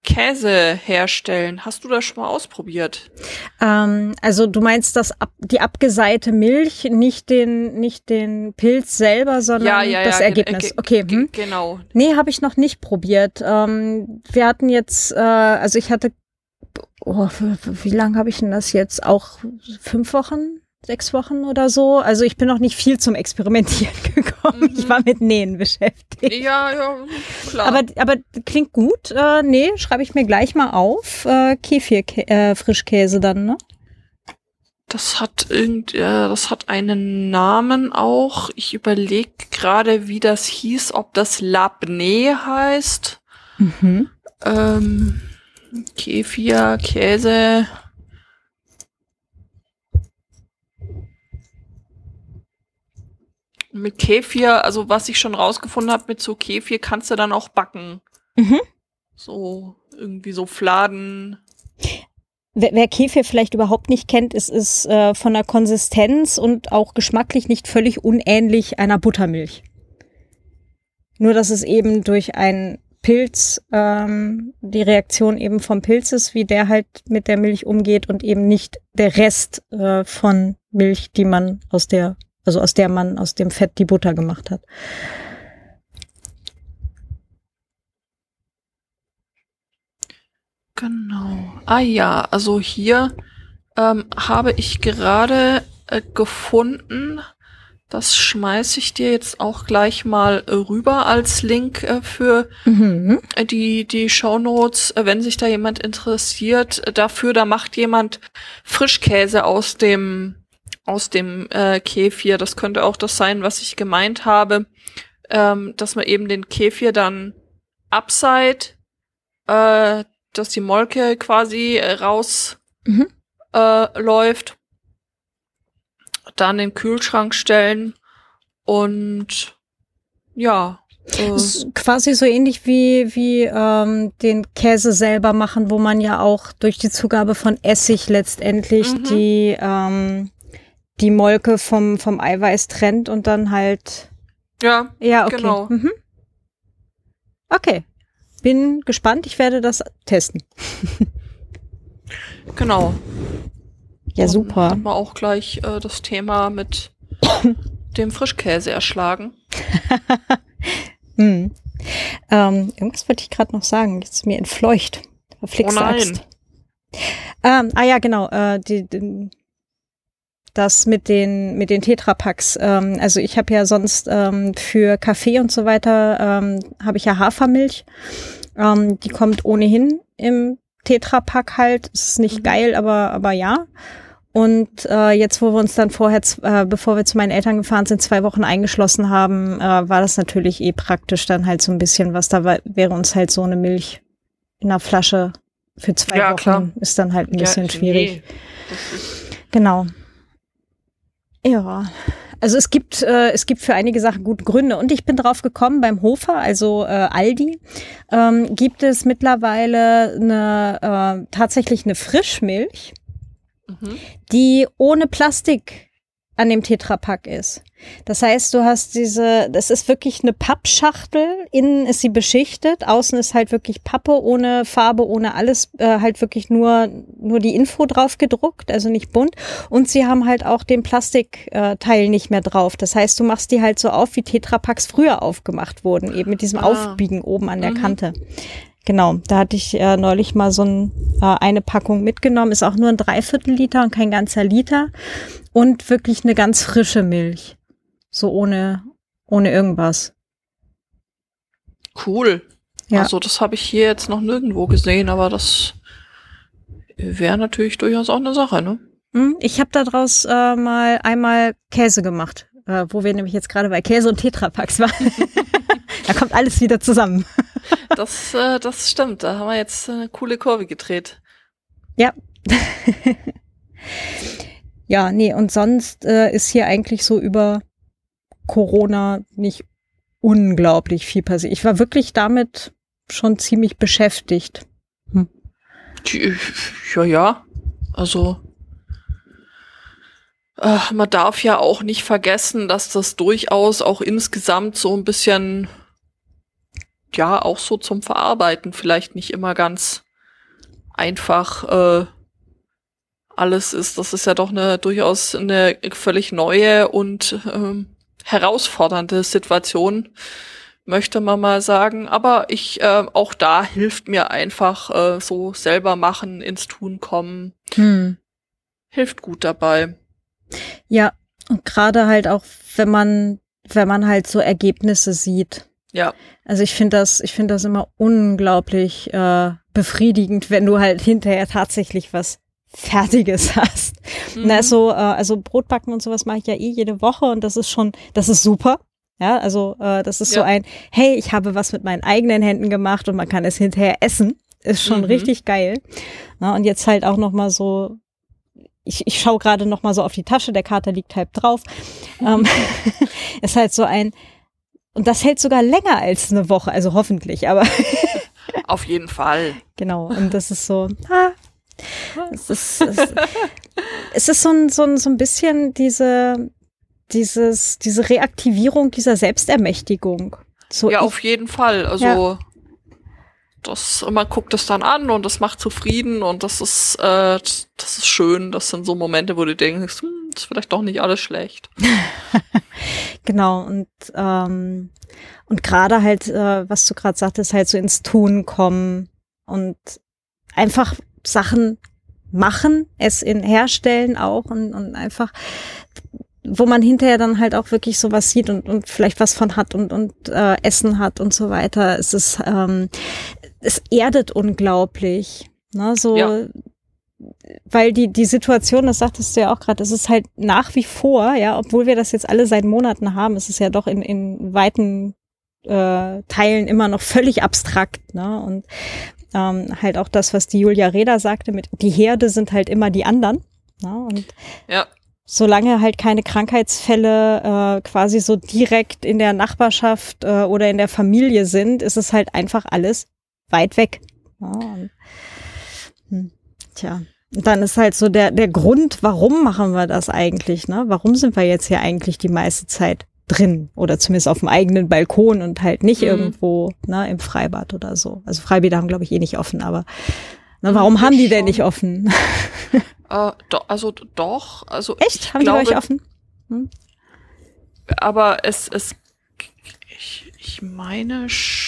Käse herstellen. Hast du das schon mal ausprobiert? Ähm, also du meinst das ab, die abgeseite Milch, nicht den nicht den Pilz selber, sondern ja, ja, das ja, Ergebnis. Okay, hm? genau. Nee, habe ich noch nicht probiert. Ähm, wir hatten jetzt, äh, also ich hatte, oh, wie lange habe ich denn das jetzt? Auch fünf Wochen? Sechs Wochen oder so. Also ich bin noch nicht viel zum Experimentieren gekommen. Mhm. Ich war mit Nähen beschäftigt. Ja, ja, klar. Aber, aber klingt gut. Äh, nee, schreibe ich mir gleich mal auf. Äh, Kefir, äh, Frischkäse dann, ne? Das hat irgend, äh, das hat einen Namen auch. Ich überlege gerade, wie das hieß, ob das Labne heißt. Mhm. Ähm, Kefir, Käse. Mit Kefir, also was ich schon rausgefunden habe, mit so Kefir kannst du dann auch backen. Mhm. So, irgendwie so Fladen. Wer, wer Kefir vielleicht überhaupt nicht kennt, ist es äh, von der Konsistenz und auch geschmacklich nicht völlig unähnlich einer Buttermilch. Nur, dass es eben durch einen Pilz, ähm, die Reaktion eben vom Pilz ist, wie der halt mit der Milch umgeht und eben nicht der Rest äh, von Milch, die man aus der also aus der man aus dem Fett die Butter gemacht hat. Genau. Ah ja, also hier ähm, habe ich gerade äh, gefunden, das schmeiße ich dir jetzt auch gleich mal äh, rüber als Link äh, für mhm. Äh, die, die Show Notes, äh, wenn sich da jemand interessiert. Dafür, da macht jemand Frischkäse aus dem aus dem äh, Kefir. Das könnte auch das sein, was ich gemeint habe, ähm, dass man eben den Kefir dann abseit, äh, dass die Molke quasi raus Mhm. äh, läuft. Dann in den Kühlschrank stellen und ja. Äh, Das ist quasi so ähnlich wie, wie ähm, den Käse selber machen, wo man ja auch durch die Zugabe von Essig letztendlich Mhm. die, ähm, die Molke vom, vom Eiweiß trennt und dann halt. ja, Ja, okay. Genau. Mhm. Okay. Bin gespannt, ich werde das testen. genau. Ja, Und super. Hat man auch gleich äh, das Thema mit dem Frischkäse erschlagen. Hm. Ähm, irgendwas wollte ich gerade noch sagen. Jetzt ist mir entfleucht. Verflixte Oh nein. Axt. Ähm, ah ja, genau. Äh, die, die, das mit den mit den Tetrapacks. Ähm, also ich habe ja sonst ähm, für Kaffee und so weiter ähm, habe ich ja Hafermilch. Ähm, die kommt ohnehin im Tetrapack halt. Es ist nicht Mhm. geil, aber aber ja. Und äh, jetzt, wo wir uns dann vorher, äh, bevor wir zu meinen Eltern gefahren sind, zwei Wochen eingeschlossen haben, äh, war das natürlich eh praktisch dann halt so ein bisschen was. Da war, wäre uns halt so eine Milch in einer Flasche für zwei Ja, Wochen klar. ist dann halt ein bisschen Ja, schwierig. nee. Genau. Ja. Also es gibt, äh, es gibt für einige Sachen gute Gründe. Und ich bin drauf gekommen, beim Hofer, also äh, Aldi, ähm, gibt es mittlerweile eine, äh, tatsächlich eine Frischmilch, mhm. die ohne Plastik an dem Tetrapack ist. Das heißt, du hast diese, das ist wirklich eine Pappschachtel, innen ist sie beschichtet, außen ist halt wirklich Pappe ohne Farbe, ohne alles, äh, halt wirklich nur, nur die Info drauf gedruckt, also nicht bunt. Und sie haben halt auch den Plastikteil äh, nicht mehr drauf. Das heißt, du machst die halt so auf, wie Tetrapacks früher aufgemacht wurden, eben mit diesem Ah. Aufbiegen oben an der Mhm. Kante. Genau, da hatte ich äh, neulich mal so ein, äh, eine Packung mitgenommen. Ist auch nur ein Dreiviertel Liter und kein ganzer Liter. Und wirklich eine ganz frische Milch. So ohne, ohne irgendwas. Cool. Ja. Also das habe ich hier jetzt noch nirgendwo gesehen, aber das wäre natürlich durchaus auch eine Sache, ne? Hm, Ich habe daraus äh, mal einmal Käse gemacht, äh, wo wir nämlich jetzt gerade bei Käse und Tetrapacks waren. da kommt alles wieder zusammen. Das, äh, das stimmt. Da haben wir jetzt eine coole Kurve gedreht. Ja. ja, nee, und sonst äh, ist hier eigentlich so über Corona nicht unglaublich viel passiert. Ich war wirklich damit schon ziemlich beschäftigt. Die- Ja, ja. Also äh, man darf ja auch nicht vergessen, dass das durchaus auch insgesamt so ein bisschen, ja, auch so zum Verarbeiten vielleicht nicht immer ganz einfach äh, alles ist. Das ist ja doch eine durchaus eine völlig neue und ähm, herausfordernde Situation, möchte man mal sagen. Aber ich, äh, auch da hilft mir einfach äh, so selber machen, ins Tun kommen, Hm. hilft gut dabei. Ja, und gerade halt auch, wenn man, wenn man halt so Ergebnisse sieht. Ja, Also ich finde das, ich finde das immer unglaublich äh, befriedigend, wenn du halt hinterher tatsächlich was Fertiges hast. Mhm. Na, so, äh, also Brotbacken und sowas mache ich ja eh jede Woche und das ist schon, das ist super. Ja, also äh, das ist so Ja. ein, hey, ich habe was mit meinen eigenen Händen gemacht und man kann es hinterher essen. Ist schon Mhm. richtig geil. Na, und jetzt halt auch noch mal so, ich, ich schaue gerade noch mal so auf die Tasche, der Kater liegt halb drauf. ähm, ist halt so ein, und das hält sogar länger als eine Woche, also hoffentlich, aber auf jeden Fall. Genau, und das ist so, ah, es ist, es, es ist so ein, so ein, so ein bisschen diese, dieses, diese Reaktivierung dieser Selbstermächtigung. So ja, ich, auf jeden Fall. Also das, man guckt es dann an und das macht zufrieden und das ist, äh, das ist schön. Das sind so Momente, wo du denkst, hm, ist vielleicht doch nicht alles schlecht. genau, und, ähm, und gerade halt, äh, was du gerade sagtest, halt so ins Tun kommen und einfach Sachen machen, es in herstellen auch und, und einfach wo man hinterher dann halt auch wirklich sowas sieht und, und vielleicht was von hat und, und äh, Essen hat und so weiter. Es ist, ähm, es erdet unglaublich. Ne? So, Ja. Weil die, die Situation, das sagtest du ja auch gerade, es ist halt nach wie vor, ja, obwohl wir das jetzt alle seit Monaten haben, es ist ja doch in, in weiten äh, Teilen immer noch völlig abstrakt, ne? Und ähm, halt auch das, was die Julia Reda sagte, mit die Herde sind halt immer die anderen. Ne? und ja. solange halt keine Krankheitsfälle äh, quasi so direkt in der Nachbarschaft äh, oder in der Familie sind, ist es halt einfach alles weit weg. Ja, und, hm, tja. Und dann ist halt so der, der Grund, warum machen wir das eigentlich, ne? Warum sind wir jetzt hier eigentlich die meiste Zeit drin oder zumindest auf dem eigenen Balkon und halt nicht mhm. irgendwo ne, im Freibad oder so. Also Freibäder haben, glaube ich, eh nicht offen, aber ne, warum ich haben die denn nicht offen? Äh, do, also doch, also echt haben glaube, die euch offen? Hm? Aber es es ich, ich meine schon.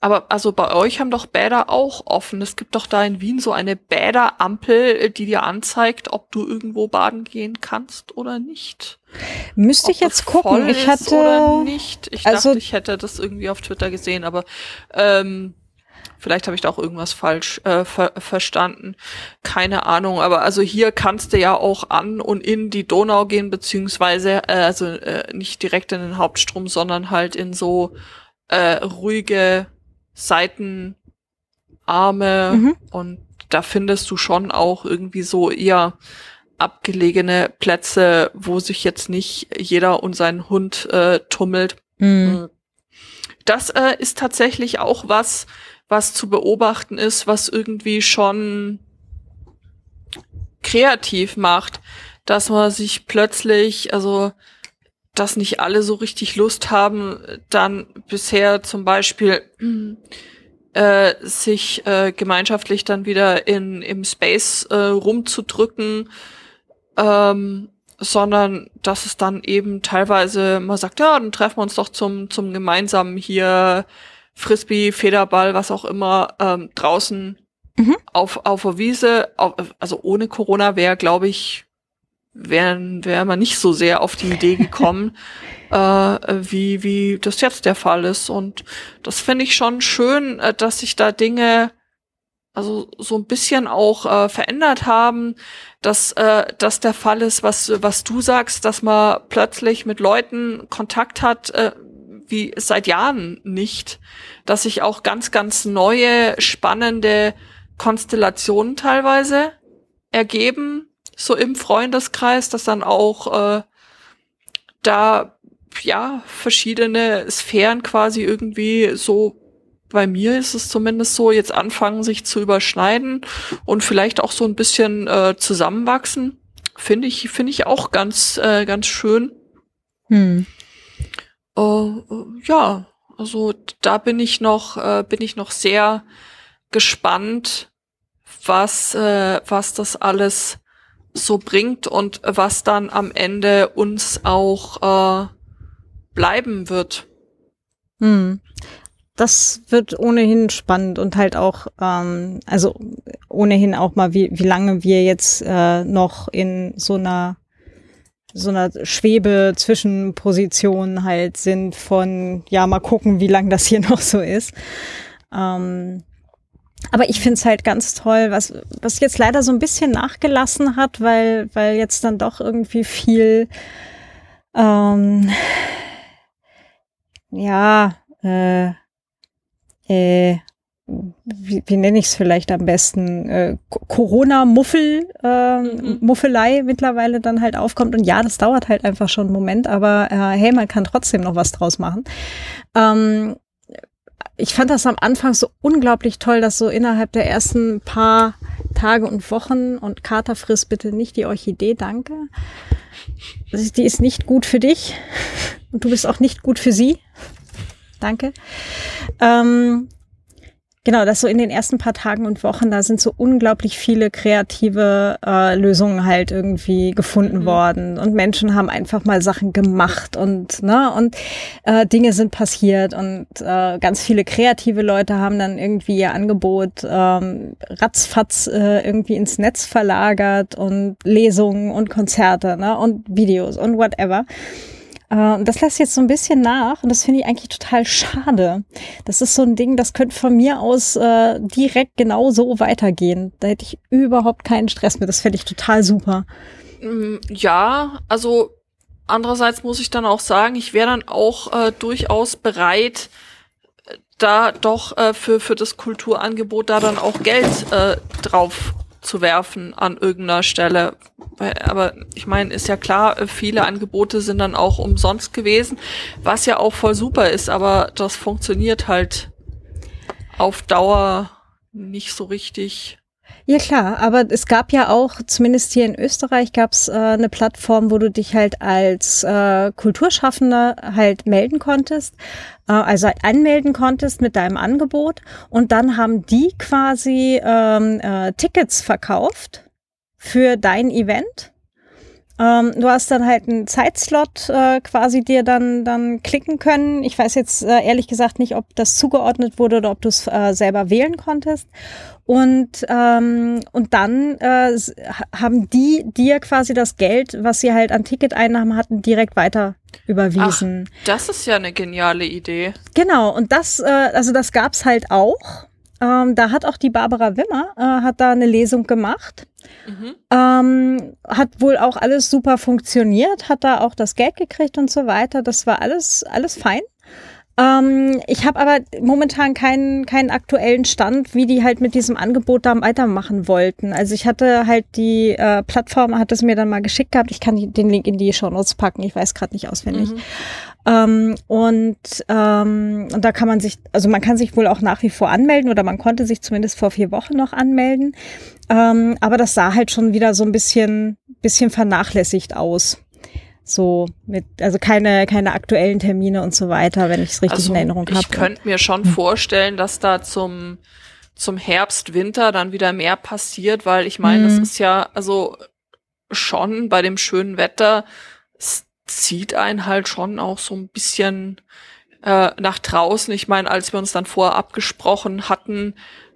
Aber also bei euch haben doch Bäder auch offen. Es gibt doch da in Wien so eine Bäderampel, die dir anzeigt, ob du irgendwo baden gehen kannst oder nicht. Müsste ich jetzt gucken. Ich hatte oder nicht. Ich also, dachte, ich hätte das irgendwie auf Twitter gesehen, aber ähm, vielleicht habe ich da auch irgendwas falsch äh, ver verstanden. Keine Ahnung. Aber also hier kannst du ja auch an und in die Donau gehen, beziehungsweise äh, also äh, nicht direkt in den Hauptstrom, sondern halt in so äh, ruhige Seitenarme mhm. und da findest du schon auch irgendwie so eher abgelegene Plätze, wo sich jetzt nicht jeder und sein Hund äh, tummelt. Mhm. Das äh, ist tatsächlich auch was, was zu beobachten ist, was irgendwie schon kreativ macht, dass man sich plötzlich, also dass nicht alle so richtig Lust haben, dann bisher zum Beispiel äh, sich äh, gemeinschaftlich dann wieder in im Space äh, rumzudrücken, ähm, sondern dass es dann eben teilweise man sagt, ja, dann treffen wir uns doch zum zum gemeinsamen hier Frisbee, Federball, was auch immer ähm, draußen mhm. auf auf der Wiese, auf, also ohne Corona wäre, glaube ich, wären wäre man nicht so sehr auf die Idee gekommen, äh, wie wie das jetzt der Fall ist. Und das finde ich schon schön, äh, dass sich da Dinge also so ein bisschen auch äh, verändert haben, dass äh, das der Fall ist, was was du sagst, dass man plötzlich mit Leuten Kontakt hat, äh, wie seit Jahren nicht, dass sich auch ganz ganz neue spannende Konstellationen teilweise ergeben so im Freundeskreis, dass dann auch äh, da ja verschiedene Sphären quasi irgendwie so bei mir ist es zumindest so, jetzt anfangen sich zu überschneiden und vielleicht auch so ein bisschen äh, zusammenwachsen. Finde ich, finde ich auch ganz, äh, ganz schön. Hm. Äh, ja, also da bin ich noch, äh, bin ich noch sehr gespannt, was, äh, was das alles so bringt und was dann am Ende uns auch äh, bleiben wird. Hm. Das wird ohnehin spannend und halt auch, ähm, also ohnehin auch mal, wie, wie lange wir jetzt äh, noch in so einer so einer Schwebe-Zwischenposition halt sind von, ja, mal gucken, wie lang das hier noch so ist. Ähm, aber ich finde es halt ganz toll, was, was jetzt leider so ein bisschen nachgelassen hat, weil, weil jetzt dann doch irgendwie viel, ähm, ja, äh, äh, wie, wie nenne ich es vielleicht am besten, äh, Corona-Muffel, äh, mhm. Muffelei mittlerweile dann halt aufkommt. Und ja, das dauert halt einfach schon einen Moment, aber äh, hey, man kann trotzdem noch was draus machen. Ähm, ich fand das am Anfang so unglaublich toll, dass so innerhalb der ersten paar Tage und Wochen und Kater frisst bitte nicht die Orchidee, danke. Die ist nicht gut für dich und du bist auch nicht gut für sie. Danke. Ähm, Genau, das so in den ersten paar Tagen und Wochen, da sind so unglaublich viele kreative äh, Lösungen halt irgendwie gefunden mhm. worden und Menschen haben einfach mal Sachen gemacht und ne und äh, Dinge sind passiert und äh, ganz viele kreative Leute haben dann irgendwie ihr Angebot ähm, ratzfatz äh, irgendwie ins Netz verlagert und Lesungen und Konzerte ne und Videos und whatever. Äh, das lässt jetzt so ein bisschen nach und das finde ich eigentlich total schade. Das ist so ein Ding, das könnte von mir aus äh, direkt genau so weitergehen. Da hätte ich überhaupt keinen Stress mit. Das fände ich total super. Mm, ja, also andererseits muss ich dann auch sagen, ich wäre dann auch äh, durchaus bereit, da doch äh, für, für das Kulturangebot da dann auch Geld äh, drauf zu werfen an irgendeiner Stelle. Aber ich meine, ist ja klar, viele Angebote sind dann auch umsonst gewesen, was ja auch voll super ist, aber das funktioniert halt auf Dauer nicht so richtig. Ja klar, aber es gab ja auch, zumindest hier in Österreich, gab es äh, eine Plattform, wo du dich halt als äh, Kulturschaffender halt melden konntest, äh, also halt anmelden konntest mit deinem Angebot und dann haben die quasi ähm, äh, Tickets verkauft für dein Event. Ähm, du hast dann halt einen Zeitslot äh, quasi dir dann dann klicken können. Ich weiß jetzt äh, ehrlich gesagt nicht, ob das zugeordnet wurde oder ob du es äh, selber wählen konntest. Und, ähm, und dann äh, haben die dir quasi das Geld, was sie halt an Ticketeinnahmen hatten, direkt weiter überwiesen. Ach, das ist ja eine geniale Idee. Genau, und das, äh, also das gab's halt auch. Ähm, da hat auch die Barbara Wimmer, äh, hat da eine Lesung gemacht. Mhm. Ähm, hat wohl auch alles super funktioniert, hat da auch das Geld gekriegt und so weiter. Das war alles, alles fein. Ähm, ich habe aber momentan keinen, keinen aktuellen Stand, wie die halt mit diesem Angebot da weitermachen wollten. Also ich hatte halt die äh, Plattform, hat es mir dann mal geschickt gehabt. Ich kann den Link in die Show Notes packen. Ich weiß gerade nicht auswendig. Mhm. Ähm, und, ähm, und da kann man sich, also man kann sich wohl auch nach wie vor anmelden oder man konnte sich zumindest vor vier Wochen noch anmelden. Ähm, aber das sah halt schon wieder so ein bisschen, bisschen vernachlässigt aus. So mit, also keine, keine aktuellen Termine und so weiter, wenn ich es richtig also in Erinnerung habe. Ich könnte mir schon vorstellen, dass da zum, zum Herbst, Winter dann wieder mehr passiert, weil ich meine, mhm. das ist ja, also schon bei dem schönen Wetter, zieht einen halt schon auch so ein bisschen äh, nach draußen. Ich meine, als wir uns dann vorher abgesprochen hatten,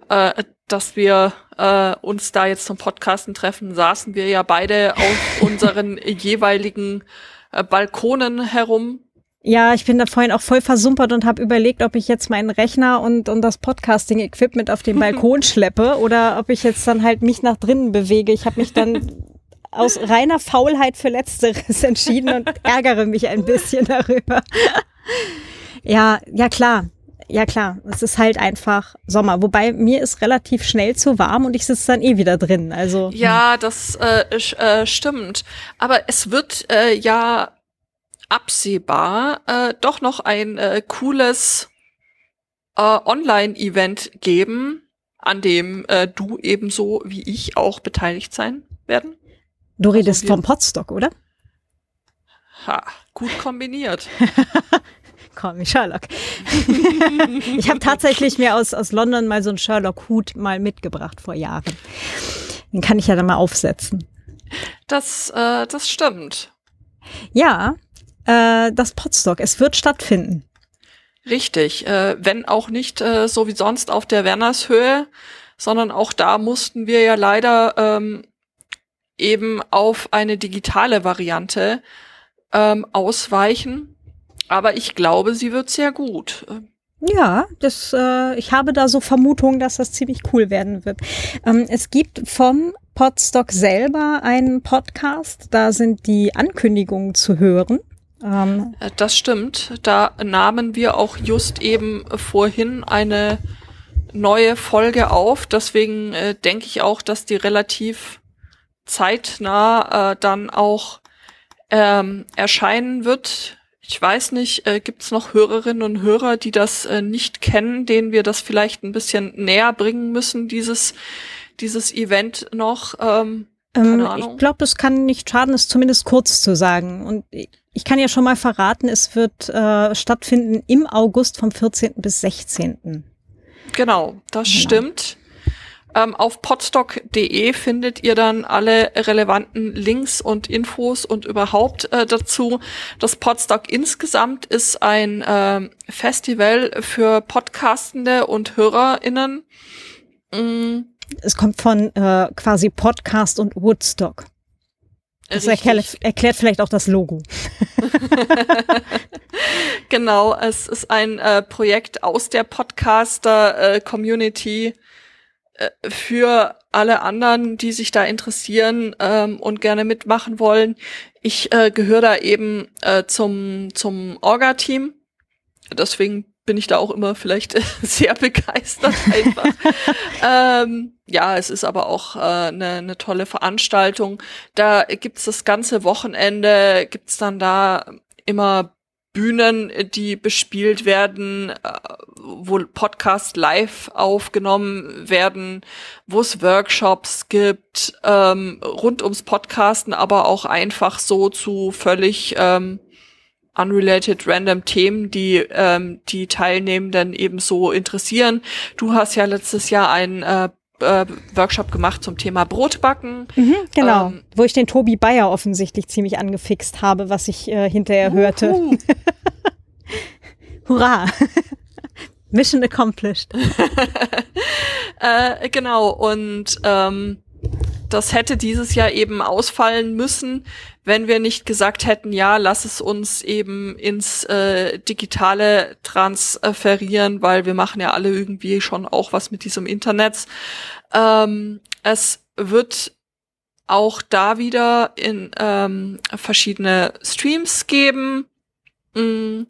äh, dass wir äh, uns da jetzt zum Podcasten treffen, saßen wir ja beide auf unseren jeweiligen äh, Balkonen herum. Ja, ich bin da vorhin auch voll versumpert und habe überlegt, ob ich jetzt meinen Rechner und, und das Podcasting-Equipment auf den Balkon schleppe oder ob ich jetzt dann halt mich nach drinnen bewege. Ich habe mich dann aus reiner Faulheit für Letzteres entschieden und ärgere mich ein bisschen darüber. ja, ja klar ja klar, es ist halt einfach Sommer. Wobei mir ist relativ schnell zu warm und ich sitze dann eh wieder drin. Also ja, das äh, äh, stimmt. Aber es wird äh, ja absehbar äh, doch noch ein äh, cooles äh, Online-Event geben, an dem äh, du ebenso wie ich auch beteiligt sein werden. Du redest also vom Podstock, oder? Ha, gut kombiniert. Me Sherlock. ich habe tatsächlich mir aus, aus London mal so einen Sherlock-Hut mal mitgebracht vor Jahren. Den kann ich ja dann mal aufsetzen. Das, äh, das stimmt. Ja, äh, das Potstock, es wird stattfinden. Richtig, äh, wenn auch nicht äh, so wie sonst auf der Wernershöhe, sondern auch da mussten wir ja leider ähm, eben auf eine digitale Variante ähm, ausweichen. Aber ich glaube, sie wird sehr gut. Ja, das, äh, ich habe da so Vermutungen, dass das ziemlich cool werden wird. Ähm, es gibt vom Podstock selber einen Podcast, da sind die Ankündigungen zu hören. Ähm, äh, das stimmt. Da nahmen wir auch just eben vorhin eine neue Folge auf. Deswegen äh, denke ich auch, dass die relativ zeitnah äh, dann auch ähm, erscheinen wird. Ich weiß nicht, äh, gibt es noch Hörerinnen und Hörer, die das äh, nicht kennen, denen wir das vielleicht ein bisschen näher bringen müssen, dieses, dieses Event noch? Ähm, ähm, ich glaube, das kann nicht schaden, es zumindest kurz zu sagen. Und ich kann ja schon mal verraten, es wird äh, stattfinden im August vom 14. bis 16. Genau, das genau. stimmt. Ähm, auf podstock.de findet ihr dann alle relevanten Links und Infos und überhaupt äh, dazu. Das Podstock insgesamt ist ein äh, Festival für Podcastende und HörerInnen. Mm. Es kommt von äh, quasi Podcast und Woodstock. Das erklärt, erklärt vielleicht auch das Logo. genau, es ist ein äh, Projekt aus der Podcaster-Community. Äh, für alle anderen, die sich da interessieren ähm, und gerne mitmachen wollen. Ich äh, gehöre da eben äh, zum, zum Orga-Team. Deswegen bin ich da auch immer vielleicht sehr begeistert einfach. ähm, ja, es ist aber auch eine äh, ne, ne tolle Veranstaltung. Da gibt's das ganze Wochenende, gibt's dann da immer Bühnen, die bespielt werden, äh, wo Podcasts live aufgenommen werden, wo es Workshops gibt, ähm, rund ums Podcasten, aber auch einfach so zu völlig ähm, unrelated random Themen, die ähm, die Teilnehmenden eben so interessieren. Du hast ja letztes Jahr ein äh, äh, Workshop gemacht zum Thema Brotbacken. Mhm, genau, ähm, wo ich den Tobi Bayer offensichtlich ziemlich angefixt habe, was ich äh, hinterher hörte. Hurra! Mission accomplished. äh, genau, und ähm, das hätte dieses Jahr eben ausfallen müssen, wenn wir nicht gesagt hätten, ja, lass es uns eben ins äh, Digitale transferieren, weil wir machen ja alle irgendwie schon auch was mit diesem Internet. Ähm, es wird auch da wieder in ähm, verschiedene Streams geben. Mh, mm,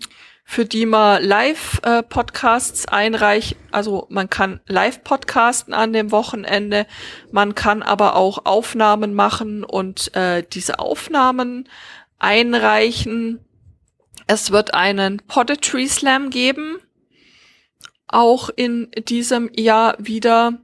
für die man Live-Podcasts äh, einreicht. Also man kann Live-Podcasten an dem Wochenende, man kann aber auch Aufnahmen machen und äh, diese Aufnahmen einreichen. Es wird einen Poetry Slam geben, auch in diesem Jahr wieder,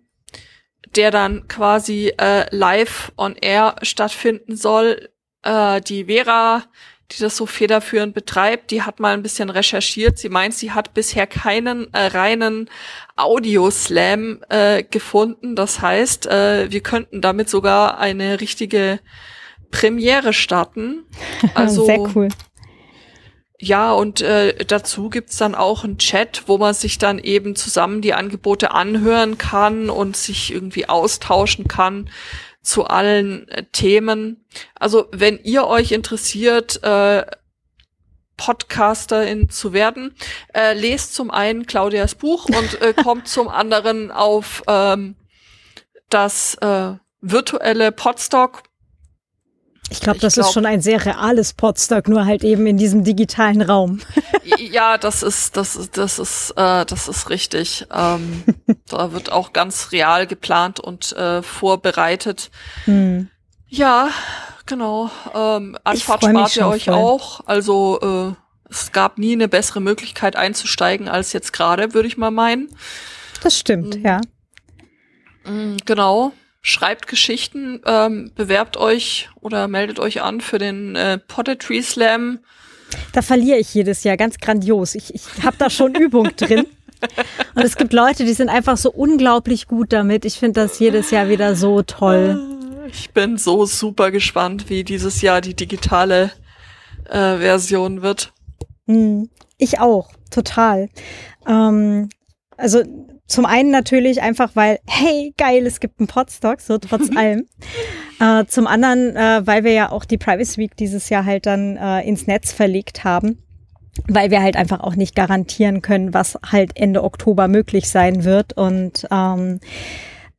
der dann quasi äh, live on air stattfinden soll. Äh, die Vera die das so federführend betreibt, die hat mal ein bisschen recherchiert. Sie meint, sie hat bisher keinen äh, reinen Audio-Slam äh, gefunden. Das heißt, äh, wir könnten damit sogar eine richtige Premiere starten. Also, Sehr cool. Ja, und äh, dazu gibt's dann auch einen Chat, wo man sich dann eben zusammen die Angebote anhören kann und sich irgendwie austauschen kann zu allen äh, Themen. Also wenn ihr euch interessiert, äh, Podcasterin zu werden, äh, lest zum einen Claudias Buch und äh, kommt zum anderen auf ähm, das äh, virtuelle Podstock ich glaube, das glaub, ist schon ein sehr reales Podstock, nur halt eben in diesem digitalen Raum. ja, das ist, das ist, das ist, äh, das ist richtig. Ähm, da wird auch ganz real geplant und äh, vorbereitet. Hm. Ja, genau. Ähm, Anfahrt spart ihr euch voll. auch. Also äh, es gab nie eine bessere Möglichkeit einzusteigen als jetzt gerade, würde ich mal meinen. Das stimmt, mhm. ja. Mhm, genau schreibt Geschichten, ähm, bewerbt euch oder meldet euch an für den äh, Poetry Slam. Da verliere ich jedes Jahr ganz grandios. Ich, ich habe da schon Übung drin. Und es gibt Leute, die sind einfach so unglaublich gut damit. Ich finde das jedes Jahr wieder so toll. Ich bin so super gespannt, wie dieses Jahr die digitale äh, Version wird. Hm, ich auch, total. Ähm, also zum einen natürlich einfach, weil, hey, geil, es gibt einen Podstock, so trotz allem. Äh, zum anderen, äh, weil wir ja auch die Privacy Week dieses Jahr halt dann äh, ins Netz verlegt haben, weil wir halt einfach auch nicht garantieren können, was halt Ende Oktober möglich sein wird. Und ähm,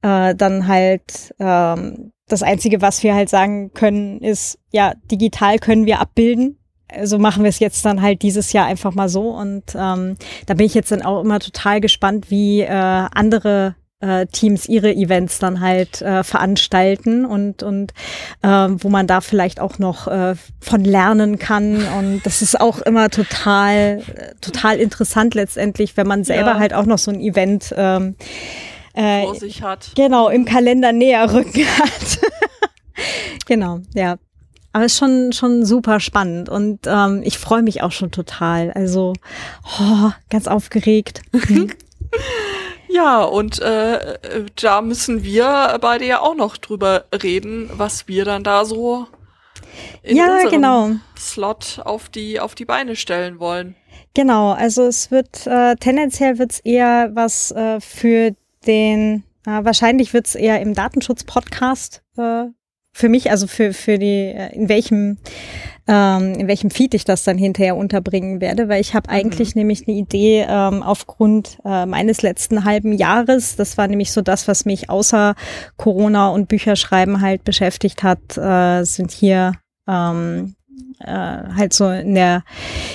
äh, dann halt ähm, das Einzige, was wir halt sagen können, ist, ja, digital können wir abbilden, so machen wir es jetzt dann halt dieses Jahr einfach mal so. Und ähm, da bin ich jetzt dann auch immer total gespannt, wie äh, andere äh, Teams ihre Events dann halt äh, veranstalten und und äh, wo man da vielleicht auch noch äh, von lernen kann und das ist auch immer total total interessant letztendlich, wenn man selber ja. halt auch noch so ein Event ähm, äh, vor sich hat. Genau, im Kalender näher rücken hat. genau, ja. Aber es ist schon, schon super spannend und ähm, ich freue mich auch schon total. Also oh, ganz aufgeregt. Mhm. Ja, und äh, da müssen wir beide ja auch noch drüber reden, was wir dann da so in ja, unserem genau. Slot auf die, auf die Beine stellen wollen. Genau, also es wird äh, tendenziell wird es eher was äh, für den, äh, wahrscheinlich wird es eher im Datenschutz-Podcast äh, für mich, also für, für die, äh, in welchem, ähm, in welchem Feed ich das dann hinterher unterbringen werde, weil ich habe mhm. eigentlich mhm. nämlich eine Idee ähm, aufgrund äh, meines letzten halben Jahres. Das war nämlich so das, was mich außer Corona und Bücherschreiben halt beschäftigt hat, äh, sind hier ähm, äh, halt so in der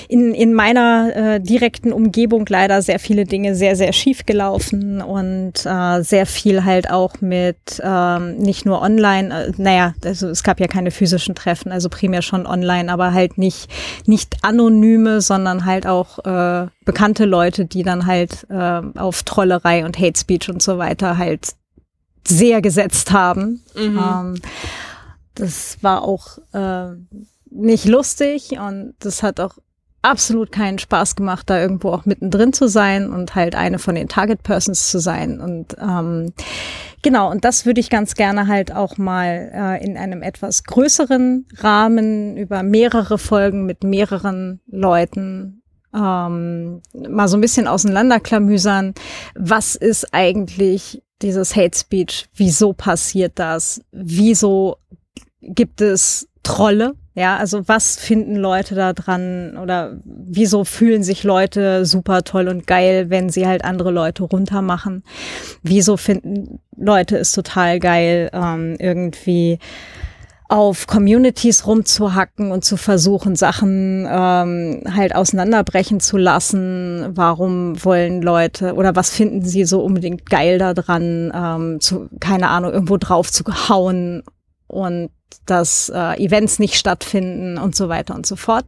in, in meiner äh, direkten Umgebung leider sehr viele Dinge sehr, sehr schief gelaufen und äh, sehr viel halt auch mit ähm, nicht nur online, äh, naja, also es gab ja keine physischen Treffen, also primär schon online, aber halt nicht, nicht anonyme, sondern halt auch äh, bekannte Leute, die dann halt äh, auf Trollerei und Hate Speech und so weiter halt sehr gesetzt haben. Mhm. Ähm, das war auch äh, nicht lustig und das hat auch absolut keinen Spaß gemacht, da irgendwo auch mittendrin zu sein und halt eine von den Target Persons zu sein. Und ähm, genau, und das würde ich ganz gerne halt auch mal äh, in einem etwas größeren Rahmen über mehrere Folgen mit mehreren Leuten ähm, mal so ein bisschen auseinanderklamüsern. Was ist eigentlich dieses Hate Speech? Wieso passiert das? Wieso gibt es Trolle? Ja, also was finden Leute da dran oder wieso fühlen sich Leute super toll und geil, wenn sie halt andere Leute runtermachen? Wieso finden Leute es total geil, ähm, irgendwie auf Communities rumzuhacken und zu versuchen, Sachen ähm, halt auseinanderbrechen zu lassen. Warum wollen Leute oder was finden sie so unbedingt geil daran, ähm, zu, keine Ahnung, irgendwo drauf zu hauen und dass äh, Events nicht stattfinden und so weiter und so fort.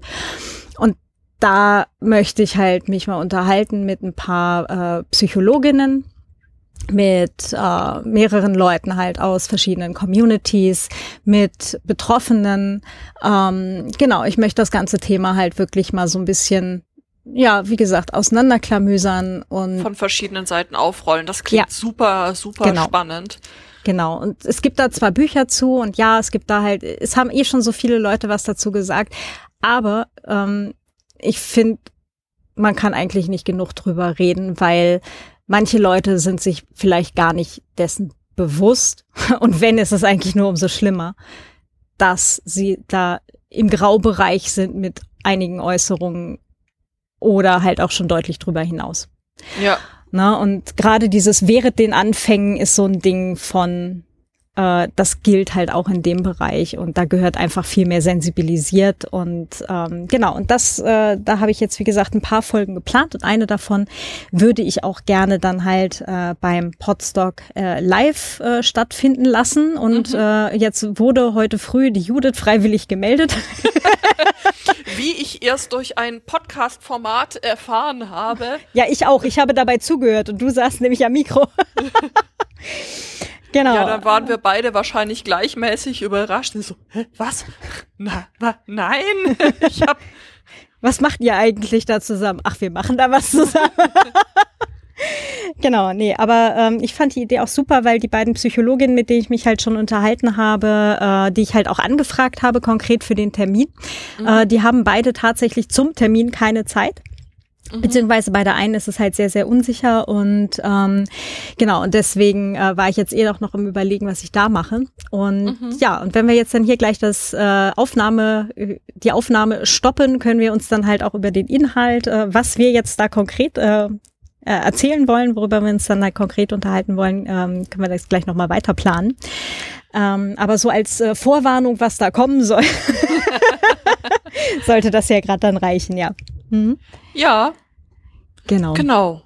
Und da möchte ich halt mich mal unterhalten mit ein paar äh, Psychologinnen, mit äh, mehreren Leuten halt aus verschiedenen Communities, mit Betroffenen. Ähm, genau, ich möchte das ganze Thema halt wirklich mal so ein bisschen ja, wie gesagt, auseinanderklamüsern und von verschiedenen Seiten aufrollen. Das klingt ja, super, super genau. spannend. Genau. Und es gibt da zwar Bücher zu und ja, es gibt da halt, es haben eh schon so viele Leute was dazu gesagt, aber ähm, ich finde, man kann eigentlich nicht genug drüber reden, weil manche Leute sind sich vielleicht gar nicht dessen bewusst. Und wenn, ist es eigentlich nur umso schlimmer, dass sie da im Graubereich sind mit einigen Äußerungen oder halt auch schon deutlich drüber hinaus. Ja. Ne? Und gerade dieses während den Anfängen ist so ein Ding von, äh, das gilt halt auch in dem Bereich und da gehört einfach viel mehr sensibilisiert und ähm, genau und das äh, da habe ich jetzt wie gesagt ein paar Folgen geplant und eine davon würde ich auch gerne dann halt äh, beim Podstock äh, live äh, stattfinden lassen und mhm. äh, jetzt wurde heute früh die Judith freiwillig gemeldet wie ich erst durch ein Podcast-Format erfahren habe. Ja, ich auch. Ich habe dabei zugehört und du saßt nämlich am Mikro. genau. Ja, dann waren wir beide wahrscheinlich gleichmäßig überrascht. So, hä, was? Na, na, nein. ich hab was macht ihr eigentlich da zusammen? Ach, wir machen da was zusammen. genau, nee, aber ähm, ich fand die Idee auch super, weil die beiden Psychologinnen, mit denen ich mich halt schon unterhalten habe, äh, die ich halt auch angefragt habe, konkret für den Termin, mhm. äh, die haben beide tatsächlich zum Termin keine Zeit. Mhm. Beziehungsweise bei der einen ist es halt sehr, sehr unsicher und ähm, genau, und deswegen äh, war ich jetzt eh auch noch im Überlegen, was ich da mache. Und mhm. ja, und wenn wir jetzt dann hier gleich das äh, Aufnahme, die Aufnahme stoppen, können wir uns dann halt auch über den Inhalt, äh, was wir jetzt da konkret äh, äh, erzählen wollen, worüber wir uns dann halt konkret unterhalten wollen, ähm, können wir das gleich nochmal weiter planen. Ähm, aber so als äh, Vorwarnung, was da kommen soll, sollte das ja gerade dann reichen, ja. Mhm. Ja. Genau. Genau.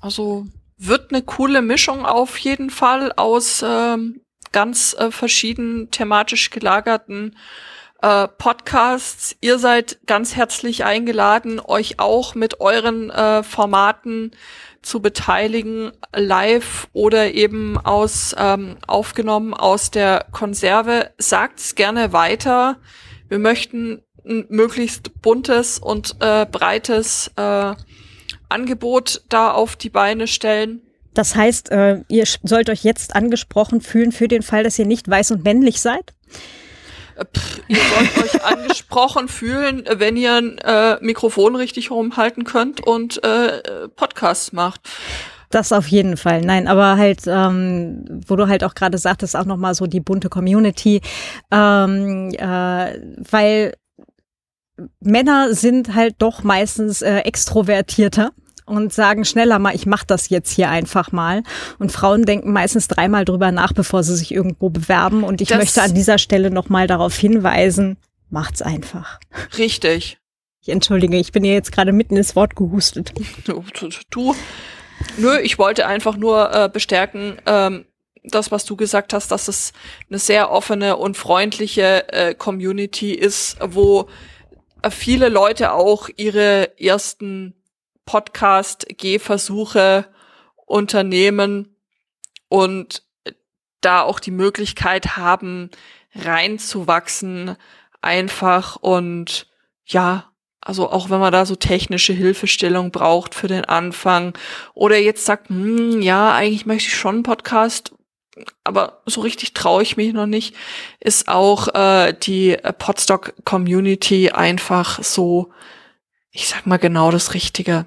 Also wird eine coole Mischung auf jeden Fall aus ähm, ganz äh, verschieden thematisch gelagerten äh, Podcasts. Ihr seid ganz herzlich eingeladen, euch auch mit euren äh, Formaten zu beteiligen, live oder eben aus ähm, aufgenommen aus der Konserve. Sagt's gerne weiter. Wir möchten ein möglichst buntes und äh, breites äh, Angebot da auf die Beine stellen. Das heißt, äh, ihr sollt euch jetzt angesprochen fühlen für den Fall, dass ihr nicht weiß und männlich seid? Pff, ihr sollt euch angesprochen fühlen, wenn ihr ein äh, Mikrofon richtig rumhalten könnt und äh, Podcasts macht. Das auf jeden Fall. Nein, aber halt, ähm, wo du halt auch gerade sagtest, auch nochmal so die bunte Community, ähm, äh, weil Männer sind halt doch meistens äh, extrovertierter und sagen schneller mal, ich mache das jetzt hier einfach mal. Und Frauen denken meistens dreimal drüber nach, bevor sie sich irgendwo bewerben. Und ich das möchte an dieser Stelle nochmal darauf hinweisen, macht's einfach. Richtig. Ich entschuldige, ich bin ja jetzt gerade mitten ins Wort gehustet. Du, du, du. Nö, ich wollte einfach nur äh, bestärken, ähm, das, was du gesagt hast, dass es eine sehr offene und freundliche äh, Community ist, wo viele Leute auch ihre ersten Podcast-Gehversuche unternehmen und da auch die Möglichkeit haben, reinzuwachsen, einfach und ja, also auch wenn man da so technische Hilfestellung braucht für den Anfang oder jetzt sagt, hm, ja, eigentlich möchte ich schon einen Podcast, aber so richtig traue ich mich noch nicht, ist auch äh, die Podstock Community einfach so, ich sag mal genau das Richtige.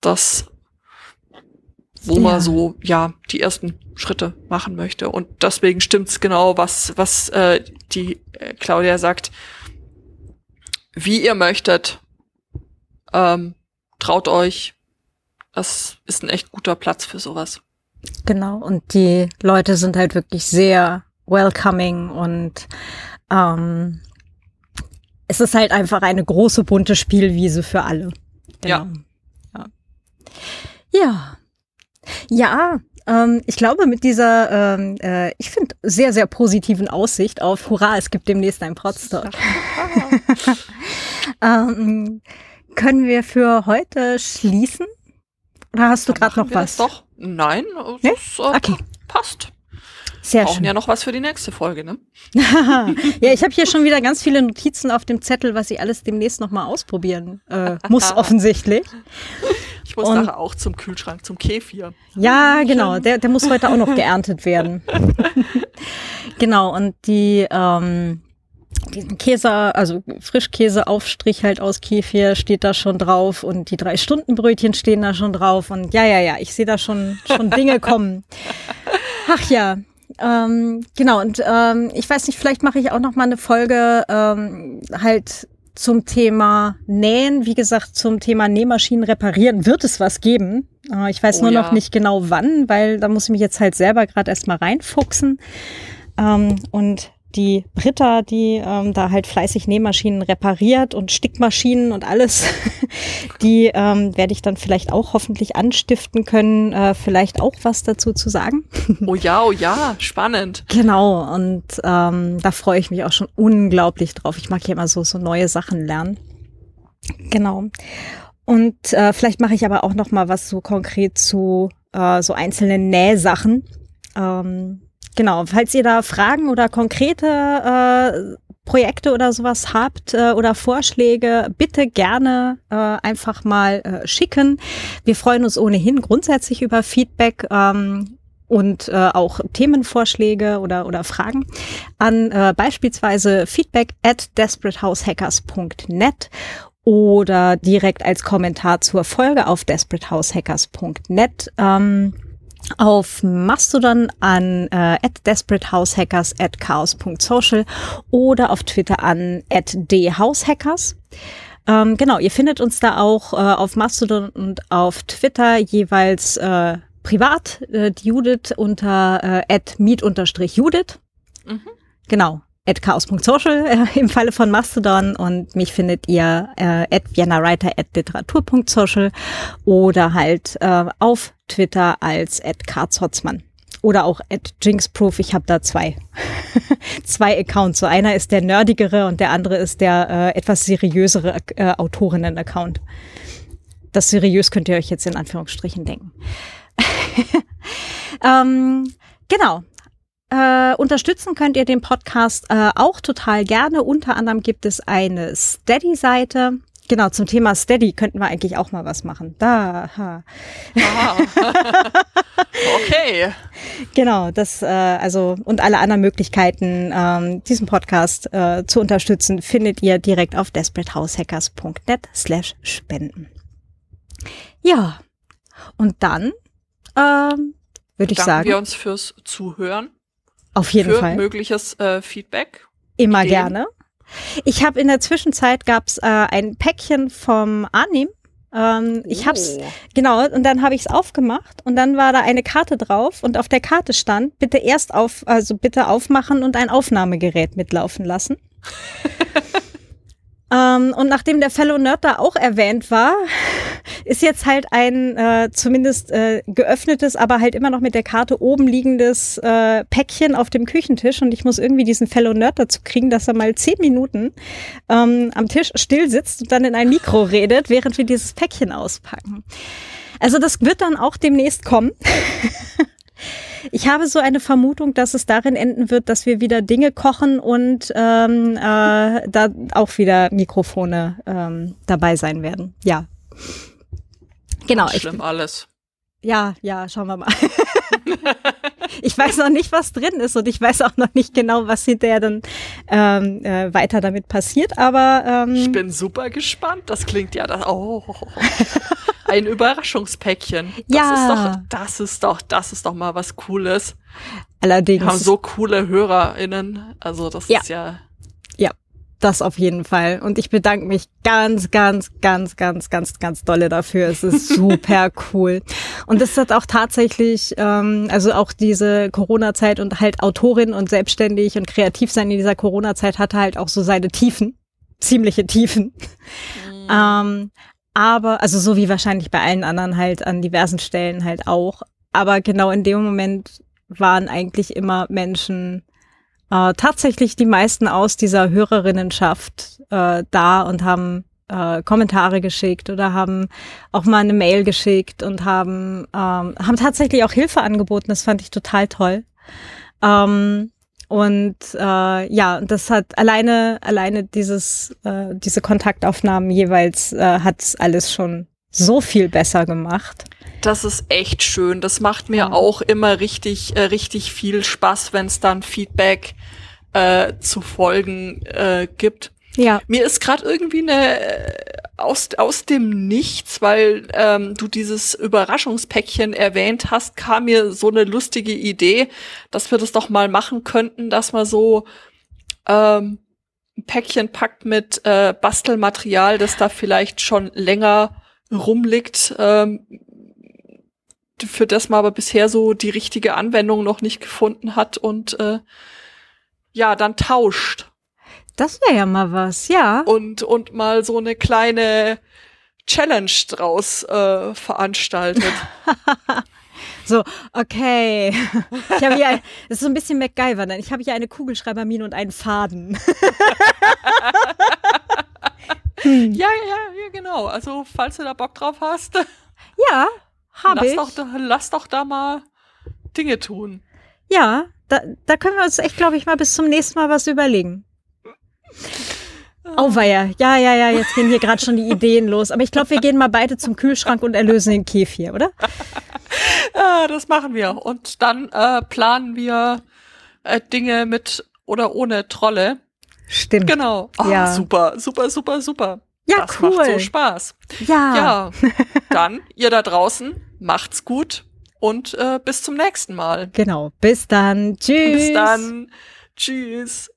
Das, wo ja. man so, ja, die ersten Schritte machen möchte. Und deswegen stimmt's genau, was, was äh, die äh, Claudia sagt. Wie ihr möchtet, ähm, traut euch. Das ist ein echt guter Platz für sowas. Genau, und die Leute sind halt wirklich sehr welcoming und ähm, es ist halt einfach eine große bunte Spielwiese für alle. Genau. Ja. Ja. Ja, ja ähm, ich glaube mit dieser, ähm, äh, ich finde, sehr, sehr positiven Aussicht auf Hurra, es gibt demnächst ein Podstock. ähm, können wir für heute schließen? Oder hast du gerade noch was? Doch, nein, nee? das äh, okay. passt. Sehr Brauchen schön. ja noch was für die nächste Folge, ne? ja, ich habe hier schon wieder ganz viele Notizen auf dem Zettel, was ich alles demnächst noch mal ausprobieren äh, muss, offensichtlich. Ich muss Und, nachher auch zum Kühlschrank, zum Kefir. Ja, genau. Der, der muss heute auch noch geerntet werden. genau. Und die ähm, diesen Käse, also Frischkäseaufstrich halt aus Kefir steht da schon drauf und die drei Stunden Brötchen stehen da schon drauf und ja, ja, ja, ich sehe da schon schon Dinge kommen. Ach ja, ähm, genau und ähm, ich weiß nicht, vielleicht mache ich auch noch mal eine Folge ähm, halt zum Thema Nähen. Wie gesagt, zum Thema Nähmaschinen reparieren wird es was geben. Äh, ich weiß oh, nur ja. noch nicht genau wann, weil da muss ich mich jetzt halt selber gerade erstmal reinfuchsen. Ähm, und die Britta, die ähm, da halt fleißig Nähmaschinen repariert und Stickmaschinen und alles, die ähm, werde ich dann vielleicht auch hoffentlich anstiften können, äh, vielleicht auch was dazu zu sagen. oh ja, oh ja, spannend. Genau, und ähm, da freue ich mich auch schon unglaublich drauf. Ich mag ja immer so, so neue Sachen lernen. Genau. Und äh, vielleicht mache ich aber auch noch mal was so konkret zu äh, so einzelnen Nähsachen. Ähm, Genau, falls ihr da Fragen oder konkrete äh, Projekte oder sowas habt äh, oder Vorschläge, bitte gerne äh, einfach mal äh, schicken. Wir freuen uns ohnehin grundsätzlich über Feedback. Ähm, und äh, auch Themenvorschläge oder, oder Fragen an äh, beispielsweise feedback at desperateHousehackers.net oder direkt als Kommentar zur Folge auf desperateHousehackers.net. Ähm, auf Mastodon an äh, at desperateHousehackers at chaos.social oder auf Twitter an at dhousehackers. Ähm, genau, ihr findet uns da auch äh, auf Mastodon und auf Twitter jeweils äh, privat, äh, die Judith unter äh, at meet-judith. Mhm. Genau, at chaos.social äh, im Falle von Mastodon und mich findet ihr äh, at viennawriter at literatur.social oder halt äh, auf Twitter als at karzhotzmann oder auch at jinxproof. Ich habe da zwei, zwei Accounts. So einer ist der nerdigere und der andere ist der äh, etwas seriösere äh, Autorinnen-Account. Das seriös könnt ihr euch jetzt in Anführungsstrichen denken. ähm, genau. Äh, unterstützen könnt ihr den Podcast äh, auch total gerne. Unter anderem gibt es eine Steady-Seite. Genau, zum Thema Steady könnten wir eigentlich auch mal was machen. Da. Ha. okay. Genau, das, äh, also und alle anderen Möglichkeiten, ähm, diesen Podcast äh, zu unterstützen, findet ihr direkt auf desperatehaushackers.net slash spenden. Ja, und dann ähm, würde ich Danken sagen. wir uns fürs Zuhören. Auf jeden für Fall. mögliches äh, Feedback. Immer Ideen. gerne. Ich habe in der Zwischenzeit gab's äh, ein Päckchen vom Arnim. Ähm, Ich hab's Oh. genau und dann habe ich es aufgemacht und dann war da eine Karte drauf und auf der Karte stand bitte erst auf also bitte aufmachen und ein Aufnahmegerät mitlaufen lassen. Ähm, und nachdem der Fellow Nerd da auch erwähnt war, ist jetzt halt ein äh, zumindest äh, geöffnetes, aber halt immer noch mit der Karte oben liegendes äh, Päckchen auf dem Küchentisch und ich muss irgendwie diesen Fellow Nerd dazu kriegen, dass er mal zehn Minuten ähm, am Tisch still sitzt und dann in ein Mikro redet, während wir dieses Päckchen auspacken. Also das wird dann auch demnächst kommen. Ich habe so eine Vermutung, dass es darin enden wird, dass wir wieder Dinge kochen und ähm, äh, da auch wieder Mikrofone ähm, dabei sein werden. Ja. Genau. Schlimm ich, alles. Ja, ja, schauen wir mal. ich weiß noch nicht, was drin ist und ich weiß auch noch nicht genau, was hinterher dann ähm, äh, weiter damit passiert, aber ähm, ich bin super gespannt. Das klingt ja das. Oh, ein Überraschungspäckchen. Das ja. ist doch, das ist doch, das ist doch mal was Cooles. Allerdings. Wir haben so coole HörerInnen. Also das ja. ist ja das auf jeden Fall. Und ich bedanke mich ganz, ganz, ganz, ganz, ganz, ganz dolle dafür. Es ist super cool. Und es hat auch tatsächlich, ähm, also auch diese Corona-Zeit und halt Autorin und selbstständig und kreativ sein in dieser Corona-Zeit hatte halt auch so seine Tiefen, ziemliche Tiefen. Mhm. Ähm, aber, also so wie wahrscheinlich bei allen anderen halt an diversen Stellen halt auch. Aber genau in dem Moment waren eigentlich immer Menschen, äh, tatsächlich die meisten aus dieser Hörerinnenschaft äh, da und haben äh, Kommentare geschickt oder haben auch mal eine Mail geschickt und haben, ähm, haben tatsächlich auch Hilfe angeboten. Das fand ich total toll. Ähm, und äh, ja, das hat alleine, alleine dieses, äh, diese Kontaktaufnahmen jeweils äh, hat alles schon so viel besser gemacht. Das ist echt schön. Das macht mir ja. auch immer richtig, äh, richtig viel Spaß, wenn es dann Feedback äh, zu Folgen äh, gibt. Ja. Mir ist gerade irgendwie eine äh, aus, aus dem Nichts, weil ähm, du dieses Überraschungspäckchen erwähnt hast, kam mir so eine lustige Idee, dass wir das doch mal machen könnten, dass man so ähm, ein Päckchen packt mit äh, Bastelmaterial, das da vielleicht schon länger rumliegt, ähm, für das man aber bisher so die richtige Anwendung noch nicht gefunden hat und äh, ja, dann tauscht. Das wäre ja mal was, ja. Und, und mal so eine kleine Challenge draus äh, veranstaltet. so, okay. Ich habe hier, ein, das ist so ein bisschen MacGyver, denn ich habe hier eine Kugelschreibermine und einen Faden. hm. Ja, ja, ja, genau. Also, falls du da Bock drauf hast. Ja, habe ich. Doch, lass doch da mal Dinge tun. Ja, da, da können wir uns echt, glaube ich, mal bis zum nächsten Mal was überlegen. Oh weia, ja, ja, ja, jetzt gehen hier gerade schon die Ideen los. Aber ich glaube, wir gehen mal beide zum Kühlschrank und erlösen den Kefir, oder? Ja, das machen wir. Und dann äh, planen wir äh, Dinge mit oder ohne Trolle. Stimmt. Genau. Oh, ja. Super, super, super, super. Ja, das cool. macht so Spaß. Ja. Ja. Dann, ihr da draußen, macht's gut und äh, bis zum nächsten Mal. Genau. Bis dann. Tschüss. Bis dann. Tschüss.